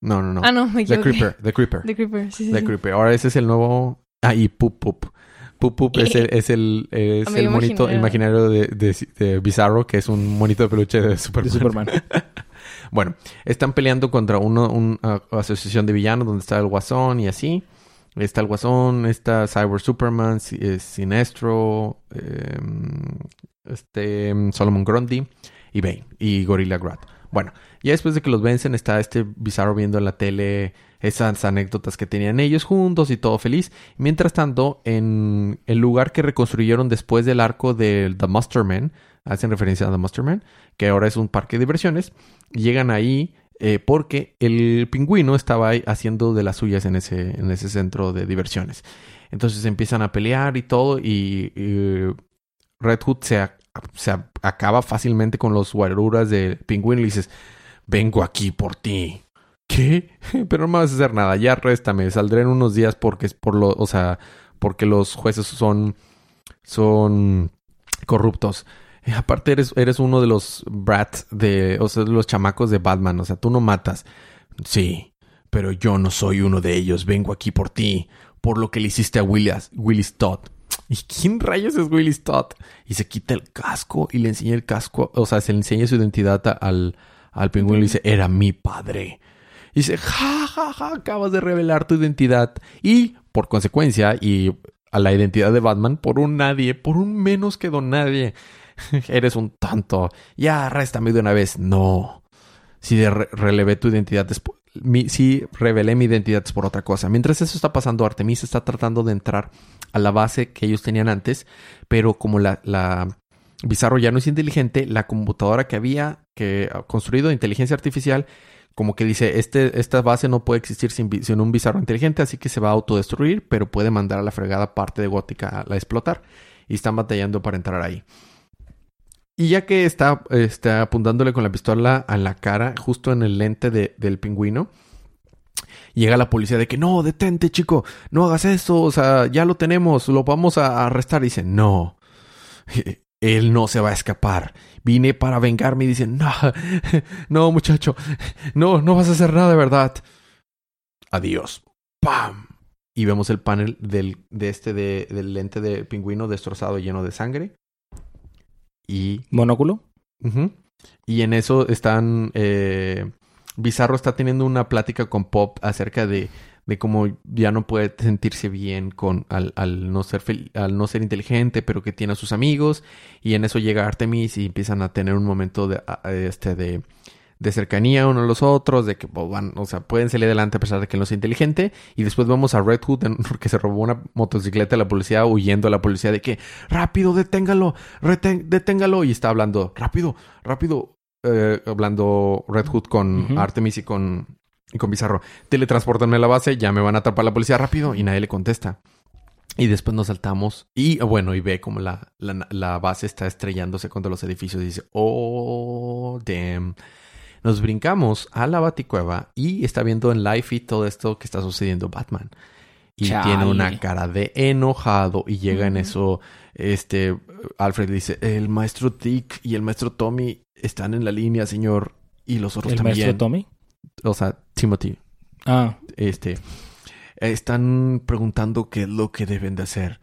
No, no, no. Ah, no, me The. Creeper, The Creeper. The Creeper, sí, sí. The sí. Creeper. Ahora ese es el nuevo. Ah, y Poop Poop. Poop es el, es el, es el monito imaginario de, de, de Bizarro, que es un monito de peluche de De Superman. Bueno, están peleando contra uno, una asociación de villanos donde está el Guasón y así. Está el Guasón, está Cyber Superman, eh, Sinestro, eh, este Solomon Grundy y Bane y Gorilla Grodd. Bueno, ya después de que los vencen está este Bizarro viendo en la tele esas anécdotas que tenían ellos juntos y todo feliz. Mientras tanto, en el lugar que reconstruyeron después del arco de The Masterman, hacen referencia a The Masterman, que ahora es un parque de diversiones, llegan ahí eh, porque el pingüino estaba ahí haciendo de las suyas en ese, en ese centro de diversiones. Entonces empiezan a pelear y todo y, Red Hood se, se acaba fácilmente con los guaruras del pingüino y dices, vengo aquí por ti. ¿Qué? Pero no me vas a hacer nada, ya réstame, saldré en unos días porque es por lo, o sea, porque los jueces son, son corruptos. Y aparte eres, eres uno de los brats de, o sea, los chamacos de Batman, o sea, tú no matas. Sí, pero yo no soy uno de ellos, vengo aquí por ti, por lo que le hiciste a Willis, Willis Todd. ¿Y quién rayos es Willis Todd? Y se quita el casco y le enseña el casco, o sea, se le enseña su identidad al, al pingüino y le dice, era mi padre. Y dice, ja, ja, ja, acabas de revelar tu identidad. Y, por consecuencia, y a la identidad de Batman, por un nadie, por un menos que don nadie. Eres un tonto. Ya, réstame de una vez. No. Si de re- relevé tu identidad después. Si revelé mi identidad es por otra cosa. Mientras eso está pasando, Artemis está tratando de entrar a la base que ellos tenían antes, pero como la, la Bizarro ya no es inteligente, la computadora que había que ha construido de inteligencia artificial, como que dice, este, esta base no puede existir sin, un Bizarro inteligente, así que se va a autodestruir, pero puede mandar a la fregada parte de Gótica a, explotar. Y están batallando para entrar ahí. Y ya que está, está apuntándole con la pistola a la cara, justo en el lente de- del pingüino, llega la policía de que no, detente, chico, no hagas eso, o sea, ya lo tenemos, lo vamos a arrestar. Dice, no, él no se va a escapar. Vine para vengarme y dicen, no, no, muchacho, no, no vas a hacer nada de verdad. Adiós. ¡Pam! Y vemos el panel del, de este de- del lente de pingüino destrozado lleno de sangre. Y ¿Monóculo? Y en eso están. eh, Bizarro está teniendo una plática con Pop acerca de, de cómo ya no puede sentirse bien con al, al no ser fel- al no ser inteligente, pero que tiene a sus amigos. Y en eso llega Artemis y empiezan a tener un momento de a- a- este de, de cercanía uno a los otros, de que pues, van, o sea, pueden salir adelante a pesar de que no sea inteligente. Y después vemos a Red Hood en- que se robó una motocicleta de la policía, huyendo a la policía de que rápido, deténgalo, deténgalo. Y está hablando, rápido, rápido, eh, hablando Red Hood con. Artemis y con, y con Bizarro. Teletransportanme a la base, ya me van a atrapar la policía rápido. Y nadie le contesta. Y después nos saltamos. Y bueno, y ve como la, la, la base está estrellándose contra los edificios. Y dice, oh, damn. Nos brincamos a la baticueva y está viendo en live feed todo esto que está sucediendo Batman. Y Chale. tiene una cara de enojado y llega en eso, este, Alfred dice, el maestro Dick y el maestro Tommy están en la línea, señor, y los otros ¿El también. maestro Tommy? O sea, Timothy, Ah, este, están preguntando qué es lo que deben de hacer.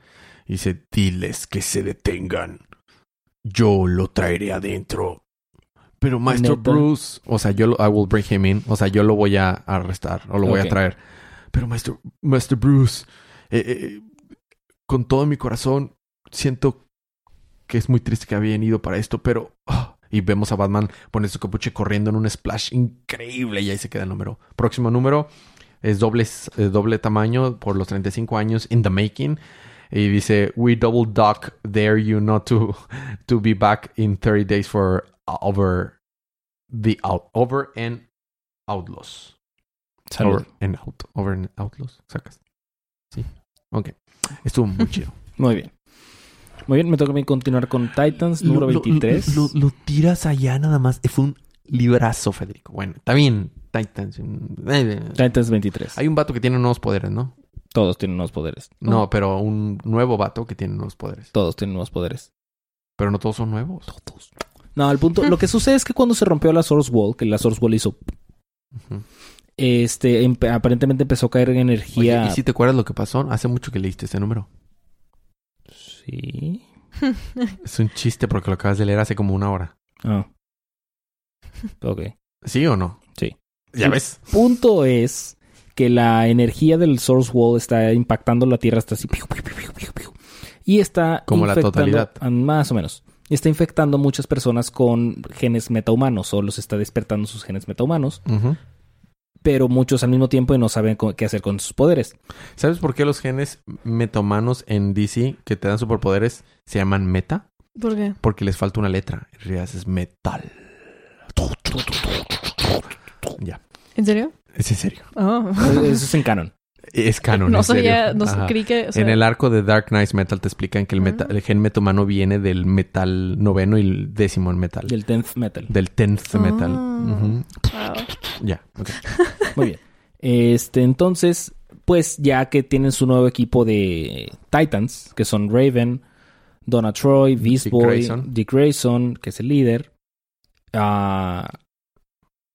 Dice, diles que se detengan. Yo lo traeré adentro. Pero maestro. Bruce, o sea, yo lo, I will bring him in, o sea, yo lo voy a arrestar o lo voy a traer. Pero maestro, maestro Bruce, eh, eh, con todo mi corazón siento que es muy triste que había ido para esto, pero y vemos a Batman poner su capuche corriendo en un splash increíble y ahí se queda el número. Próximo número es doble, eh, doble tamaño por los 35 años in the making. Y dice, we double dock dare you not to, to be back in 30 days for over the out, over and outlaws. salud. Over and out, over and outlaws. Sacas. Sí. Ok. Estuvo muy chido. Muy bien. Muy bien, me toca a mí continuar con Titans, número Lo- lo- 23. Lo, lo tiras allá nada más. Fue un librazo, Federico. Bueno, está bien. Titans. eh, Titans 23. Hay un vato que tiene nuevos poderes, ¿no? Todos tienen nuevos poderes. No, pero un nuevo vato que tiene nuevos poderes. Todos tienen nuevos poderes. Pero no todos son nuevos. Todos. No, el punto, lo que sucede es que cuando se rompió la Source Wall, que la Source Wall hizo, este, aparentemente empezó a caer Oye, energía. ¿y si te acuerdas lo que pasó? Hace mucho que leíste este número. Sí. Es un chiste porque lo acabas de leer hace como una hora. Ah. Ok. ¿Sí o no? Sí. ¿Ya Sí. ves? Punto es que la energía del Source Wall está impactando la Tierra hasta así. piu, piu, piu, piu, piu, piu. Y está. Como la infectando- totalidad. Más o menos. Y está infectando muchas personas con genes metahumanos o los está despertando sus genes metahumanos, Ujú. Pero muchos al mismo tiempo y no saben qué hacer con sus poderes. ¿Sabes por qué los genes metahumanos en DC que te dan superpoderes se llaman meta? ¿Por qué? Porque les falta una letra. En realidad es metal. Ya. ¿En serio? Es en serio. Oh. Eso es en canon. Es canon. no en serio. sabía, no creí que... o sea, en el arco de Dark Knight Metal te explican que el, meta- Ah. el gen metahumano viene del metal noveno y el décimo en metal. Del 10th Metal. Del tenth Ah. metal. Wow. Ya. ok. Muy bien. Este, entonces, pues ya que tienen su nuevo equipo de Titans, que son Raven, Donna Troy, Beast Dick Boy, Grayson. Dick Grayson, que es el líder, ah,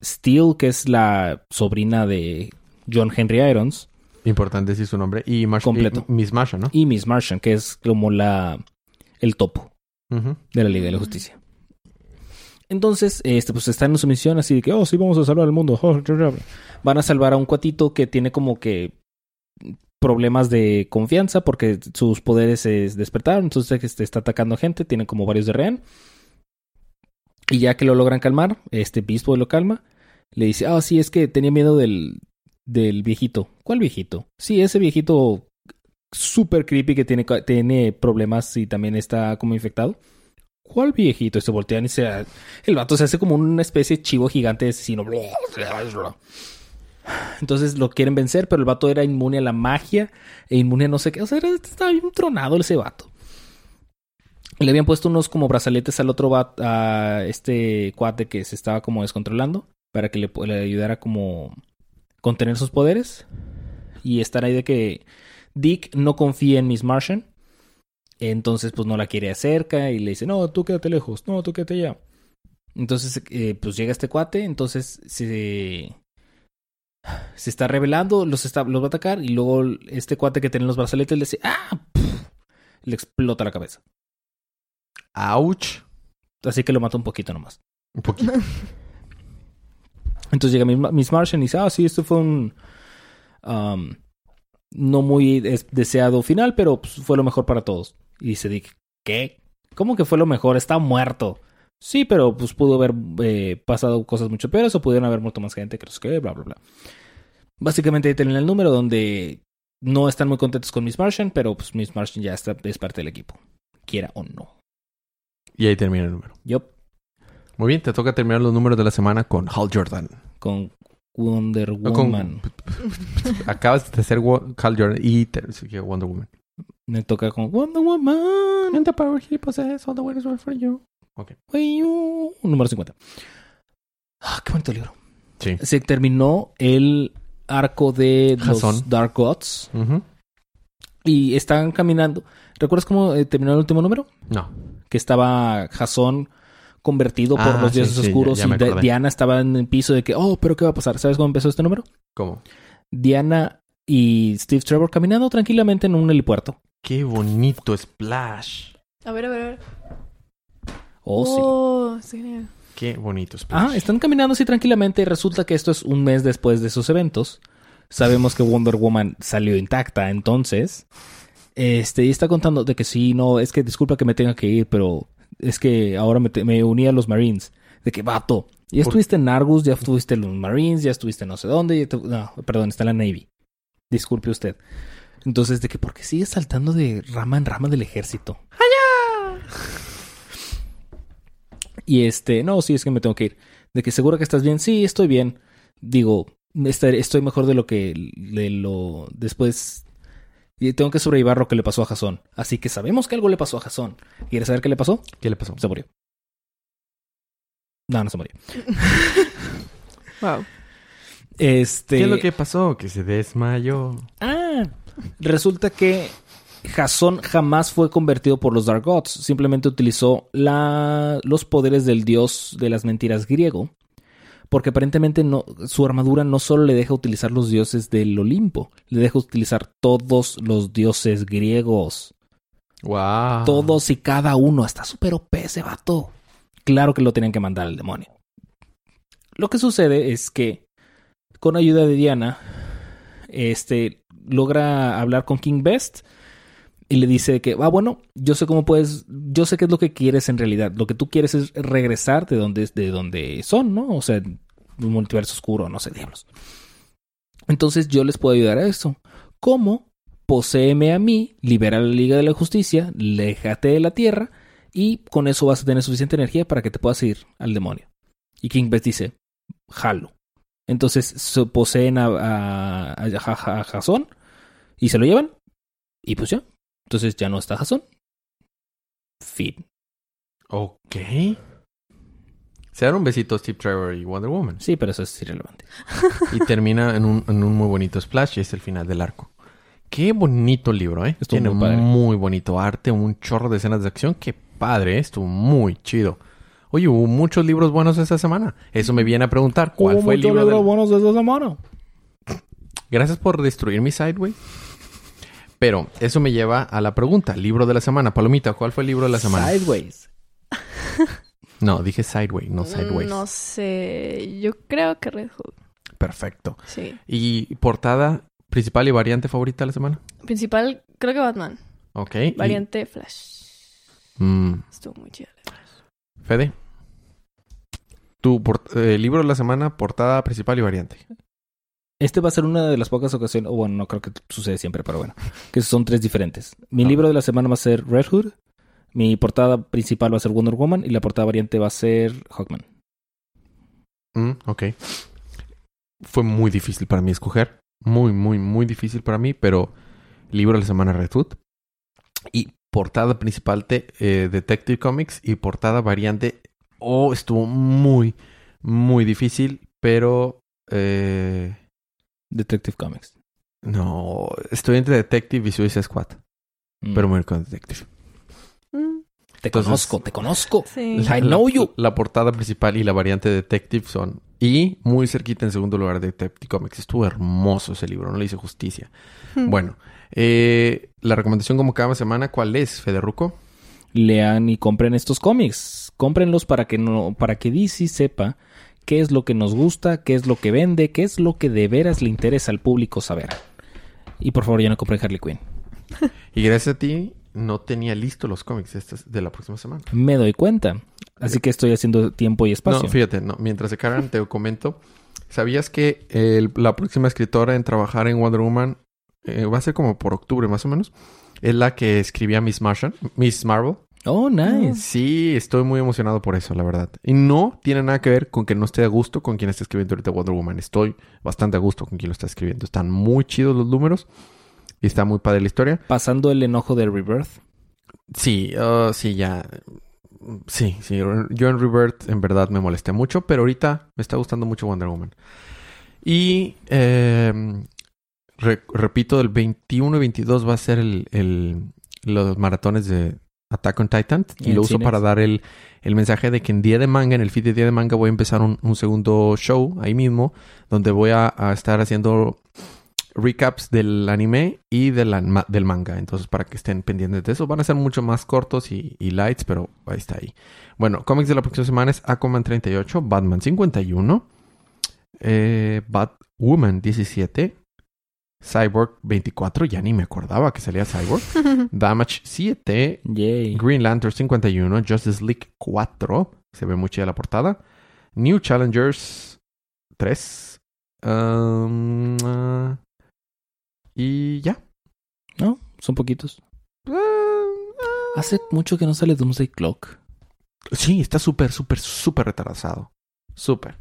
Steel, que es la sobrina de John Henry Irons, Importante decir su nombre. Y, Marsh- Completo. y Miss Marsha, ¿no? y Miss Martian, que es como la el topo de la Liga de la Justicia. Entonces, este, pues están en su misión así de que, oh, sí, vamos a salvar al mundo. Van a salvar a un cuatito que tiene como que problemas de confianza porque sus poderes se despertaron. Entonces, este, está atacando gente, tiene como varios de rehén. Y ya que lo logran calmar, este Beast Boy lo calma. Le dice, ah, sí, es que tenía miedo del, del viejito. ¿Cuál viejito? Sí, ese viejito súper creepy que tiene, tiene problemas y también está como infectado. ¿Cuál viejito? Y se voltean y se... El vato se hace como una especie de chivo gigante de asesino. Entonces lo quieren vencer, pero el vato era inmune a la magia e inmune a no sé qué. O sea, estaba bien tronado ese vato. Le habían puesto unos como brazaletes al otro vato, a este cuate que se estaba como descontrolando para que le ayudara como contener sus poderes. Y estar ahí de que Dick no confía en Miss Martian. Entonces, pues no la quiere acerca y le dice, no, tú quédate lejos, no, tú quédate allá. Entonces, eh, pues llega este cuate, entonces se, se está revelando, los, está, los va a atacar y luego este cuate que tiene los brazaletes le dice, ¡ah! Le explota la cabeza. Ouch. Así que lo mata un poquito nomás. Un poquito. Entonces llega Miss- Martian y dice, ah, sí, esto fue un... um, no muy es- deseado final, pero pues, fue lo mejor para todos. Y dice Dick, ¿qué? ¿Cómo que fue lo mejor? Está muerto. Sí, pero pues pudo haber eh, pasado cosas mucho peores o pudieron haber muerto más gente, que sé qué, bla, bla, bla. Básicamente ahí tienen el número donde no están muy contentos con Miss Martian, pero pues Miss Martian ya está, es parte del equipo. Quiera o no. y ahí termina el número. Yo Muy bien, te toca terminar los números de la semana con Hal Jordan. con Wonder con- Woman. Acabas de hacer Wo- Hal Jordan y te- Wonder Woman. Me toca con Wonder Woman. And the power he possesses, all the way is for you. Wey, uh, Número 50. Ah, qué bonito libro. Sí. Se terminó el arco de Jason. los Dark Gods y están caminando. ¿Recuerdas cómo eh, terminó el último número? No. Que estaba Jason convertido por Ah, los sí, dioses sí, oscuros ya y. Diana estaba en el piso de que, oh, pero ¿qué va a pasar? ¿Sabes cómo empezó este número? ¿Cómo? Diana y Steve Trevor caminando tranquilamente en un helipuerto. Qué bonito Splash. A ver, a ver, a ver. Oh, sí. Oh, sí. genial. Qué bonito Splash. Ah, están caminando así tranquilamente y resulta que esto es un mes después de esos eventos. Sabemos que Wonder Woman salió intacta, entonces. Este, y está contando de que sí, no, es que disculpa que me tenga que ir, pero es que ahora me, te- me uní a los Marines. De que, vato, ya Por- estuviste en Argus, ya estuviste en los Marines, ya estuviste no sé dónde. ya te- no, perdón, está en la Navy. Disculpe usted. Entonces, de que, ¿por qué sigue saltando de rama en rama del ejército? Y este, no, sí, es que me tengo que ir. De que seguro que estás bien. Sí, estoy bien. Digo, estoy mejor de lo que de lo después Y tengo que sobrevivir lo que le pasó a Jason. Así que sabemos que algo le pasó a Jason. ¿Quieres saber qué le pasó? ¿Qué le pasó? Se murió. No, no se murió. Wow. Este. ¿Qué es lo que pasó? Que se desmayó. Ah, resulta que Jason jamás fue convertido por los Dark Gods. Simplemente utilizó la, los poderes del dios de las mentiras griego. Porque aparentemente no, su armadura no solo le deja utilizar los dioses del Olimpo, le deja utilizar todos los dioses griegos. Wow. Todos y cada uno. Está súper OP ese vato. Claro que lo tenían que mandar al demonio. Lo que sucede es que, con ayuda de Diana, este logra hablar con King Best y le dice que, ah, bueno, yo sé cómo puedes, yo sé qué es lo que quieres en realidad. Lo que tú quieres es regresar de donde, de donde son, ¿no? O sea, un multiverso oscuro, no sé, diablos. Entonces yo les puedo ayudar a eso. ¿Cómo? Poseeme a mí, libera la Liga de la Justicia, léjate de la Tierra y con eso vas a tener suficiente energía para que te puedas ir al demonio. Y King Best dice, jalo. Entonces se poseen a, a, a, a Jason y se lo llevan. Y pues ya. Entonces ya no está Jason. Fin. Ok. Se dan un besito Steve Trevor y Wonder Woman. Sí, pero eso es irrelevante. Y termina en un, en un muy bonito splash y es el final del arco. Qué bonito libro, ¿eh? Estuvo Tiene muy padre. muy bonito arte, un chorro de escenas de acción. Qué padre, ¿eh? estuvo muy chido. Oye, hubo muchos libros buenos esta semana. Eso me viene a preguntar, ¿cuál fue el libro del- buenos esta semana? Gracias por destruir mi sideway. Pero eso me lleva a la pregunta, libro de la semana. Palomita, ¿cuál fue el libro de la semana? Sideways. No, dije sideway, no sideways. No sé. Yo creo que Red Hood. Perfecto. Sí. ¿Y portada principal y variante favorita de la semana? Principal, creo que Batman. Ok. y- Variante Flash. mm, Estuvo muy chido. Fede. Tu eh, libro de la semana, portada principal y variante. Este va a ser una de las pocas ocasiones, o bueno, no creo que sucede siempre, pero bueno, que son tres diferentes. Mi Ah. libro de la semana va a ser Red Hood, mi portada principal va a ser Wonder Woman y la portada variante va a ser Hawkman. Mm, ok. Fue muy difícil para mí escoger. Muy, muy, muy difícil para mí, pero libro de la semana Red Hood. Y portada principal de eh, Detective Comics y portada variante. Oh, estuvo muy, muy difícil, pero... eh, Detective Comics. no, estoy entre Detective y Suicide Squad, Mm. pero me voy con Detective. Mm, te entonces- conozco, te conozco. sí. I know you. La portada principal y la variante de Detective son. Y muy cerquita en segundo lugar Detective Comics. Estuvo hermoso ese libro, no le hice justicia. Bueno, eh, la recomendación como cada semana, ¿cuál es, Federuco? Lean y compren estos cómics. Cómprenlos para que no, para que DC sepa qué es lo que nos gusta, qué es lo que vende, qué es lo que de veras le interesa al público saber. Y por favor, ya no compren Harley Quinn. Y gracias a ti, no tenía listo los cómics de la próxima semana. Me doy cuenta. Así que estoy haciendo tiempo y espacio. No, fíjate, no, mientras se cargan, te comento. ¿Sabías que el- la próxima escritora en trabajar en Wonder Woman eh, va a ser como por octubre más o menos? Es la que escribía Miss Martian, Miss Marvel. Oh, nice. Sí, estoy muy emocionado por eso, la verdad. Y no tiene nada que ver con que no esté a gusto con quien está escribiendo ahorita Wonder Woman. Estoy bastante a gusto con quien lo está escribiendo. Están muy chidos los números y está muy padre la historia. Pasando el enojo de Rebirth. Sí, uh, sí, ya. Sí, sí. Yo en Rebirth en verdad me molesté mucho, pero ahorita me está gustando mucho Wonder Woman. Y eh, re- repito, el 21 y 22 va a ser el, el- los maratones de Attack on Titan. Y lo uso cines. para dar el, el mensaje de que en Día de Manga, en el feed de Día de Manga, voy a empezar un, un segundo show ahí mismo, donde voy a, a estar haciendo recaps del anime y del, anma- del manga. Entonces, para que estén pendientes de eso, van a ser mucho más cortos y, y lights, pero ahí está ahí. Bueno, cómics de la próxima semana es Aquaman 38, Batman 51, eh, Batwoman 17, Cyborg 24, ya ni me acordaba que salía Cyborg, Damage 7, Yay. Green Lantern 51, Justice League 4, se ve muy chida la portada, New Challengers 3, um, ah, y ya. No, son poquitos. Ah, Hace mucho que no sale Doomsday Clock. Sí, está súper, súper, súper retrasado. Súper.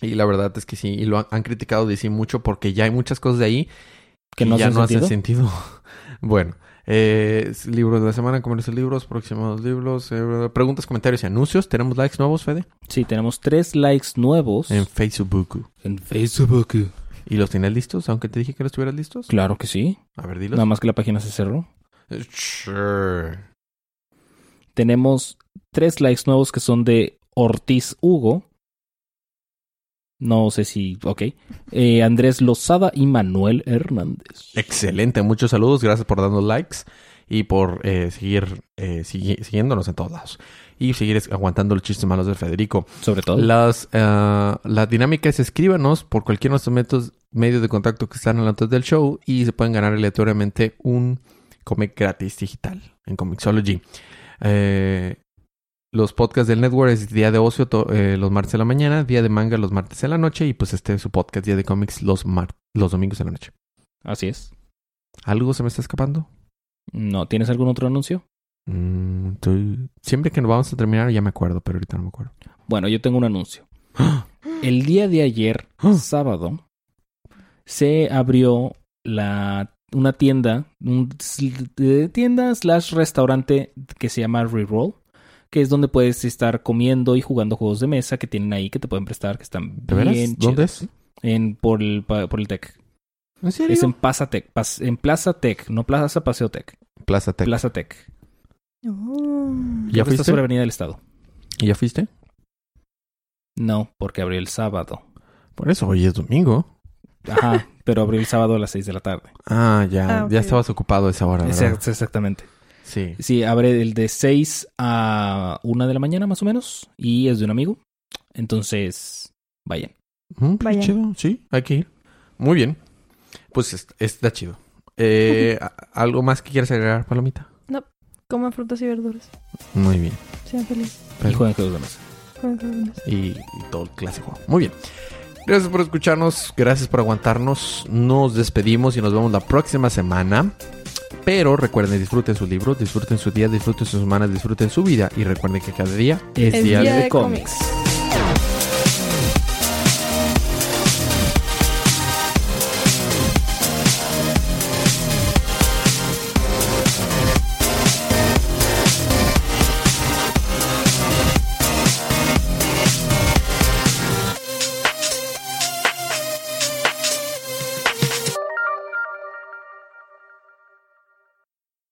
Y la verdad es que sí, y lo han, han criticado DC mucho porque ya hay muchas cosas de ahí Que no, ya hacen no sentido. hace sentido. bueno, eh, libros de la semana, comercio de libros, próximos libros, eh, preguntas, comentarios y anuncios. ¿Tenemos likes nuevos, Fede? Sí, tenemos tres likes nuevos En Facebook. en Facebook. ¿Y los tienes listos? Aunque te dije que los tuvieras listos. Claro que sí. A ver, dilos. Nada más que la página se cerró. Sure. Tenemos tres likes nuevos que son de Ortiz Hugo. No sé si. Ok. Eh, Andrés Lozada y Manuel Hernández. Excelente, muchos saludos, gracias por darnos likes y por eh, seguir eh, sigui- siguiéndonos en todos lados y seguir aguantando los chistes malos de Federico. Sobre todo. Las, eh, la dinámica es escríbanos por cualquier de nuestros métodos, medios de contacto que están en la del show y se pueden ganar aleatoriamente un cómic gratis digital en Comixology. Eh, los podcasts del network es día de ocio eh, los martes de la mañana, día de manga los martes en la noche y pues este es su podcast día de cómics los, mar- los domingos en la noche. Así es. ¿Algo se me está escapando? No, ¿tienes algún otro anuncio? Mm, estoy- Siempre que nos vamos a terminar ya me acuerdo, pero ahorita no me acuerdo. Bueno, yo tengo un anuncio. El día de ayer, Ah. sábado, se abrió la una tienda, un tienda slash restaurante que se llama Reroll, que es donde puedes estar comiendo y jugando juegos de mesa que tienen ahí que te pueden prestar, que están ¿De veras? bien ¿Dónde es? En por el por el Tec. ¿En serio? Es en Plaza Tech, pas- en Plaza Tech, no Plaza Paseo Tech, Plaza Tech. Plaza Tech. Oh. ¿Ya que está fuiste? sobre Avenida del Estado. ¿Y ya fuiste? No, porque abrió el sábado. Por eso, hoy es domingo. Ajá, pero abrió el sábado a las 6 de la tarde. Ah, ya. Ah. Ya estabas ocupado a esa hora, ¿verdad? Exact- exactamente. Sí. Sí, abre el de 6 a 1 de la mañana más o menos y es de un amigo. Entonces, vayan. Mm, Vayan. chido. Sí, hay que ir. Muy bien. Pues es- está chido. Eh, ¿a- ¿Algo más que quieras agregar, Palomita? Coman frutas y verduras. Muy bien. Sean felices. Y jueguen juegos de mesa. Coman juegos de mesa. y, y todo el clásico. Muy bien. Gracias por escucharnos, gracias por aguantarnos. Nos despedimos y nos vemos la próxima semana. Pero recuerden, disfruten sus libros, disfruten su día, disfruten sus semanas, disfruten su vida y recuerden que cada día Es Es día día de de cómics.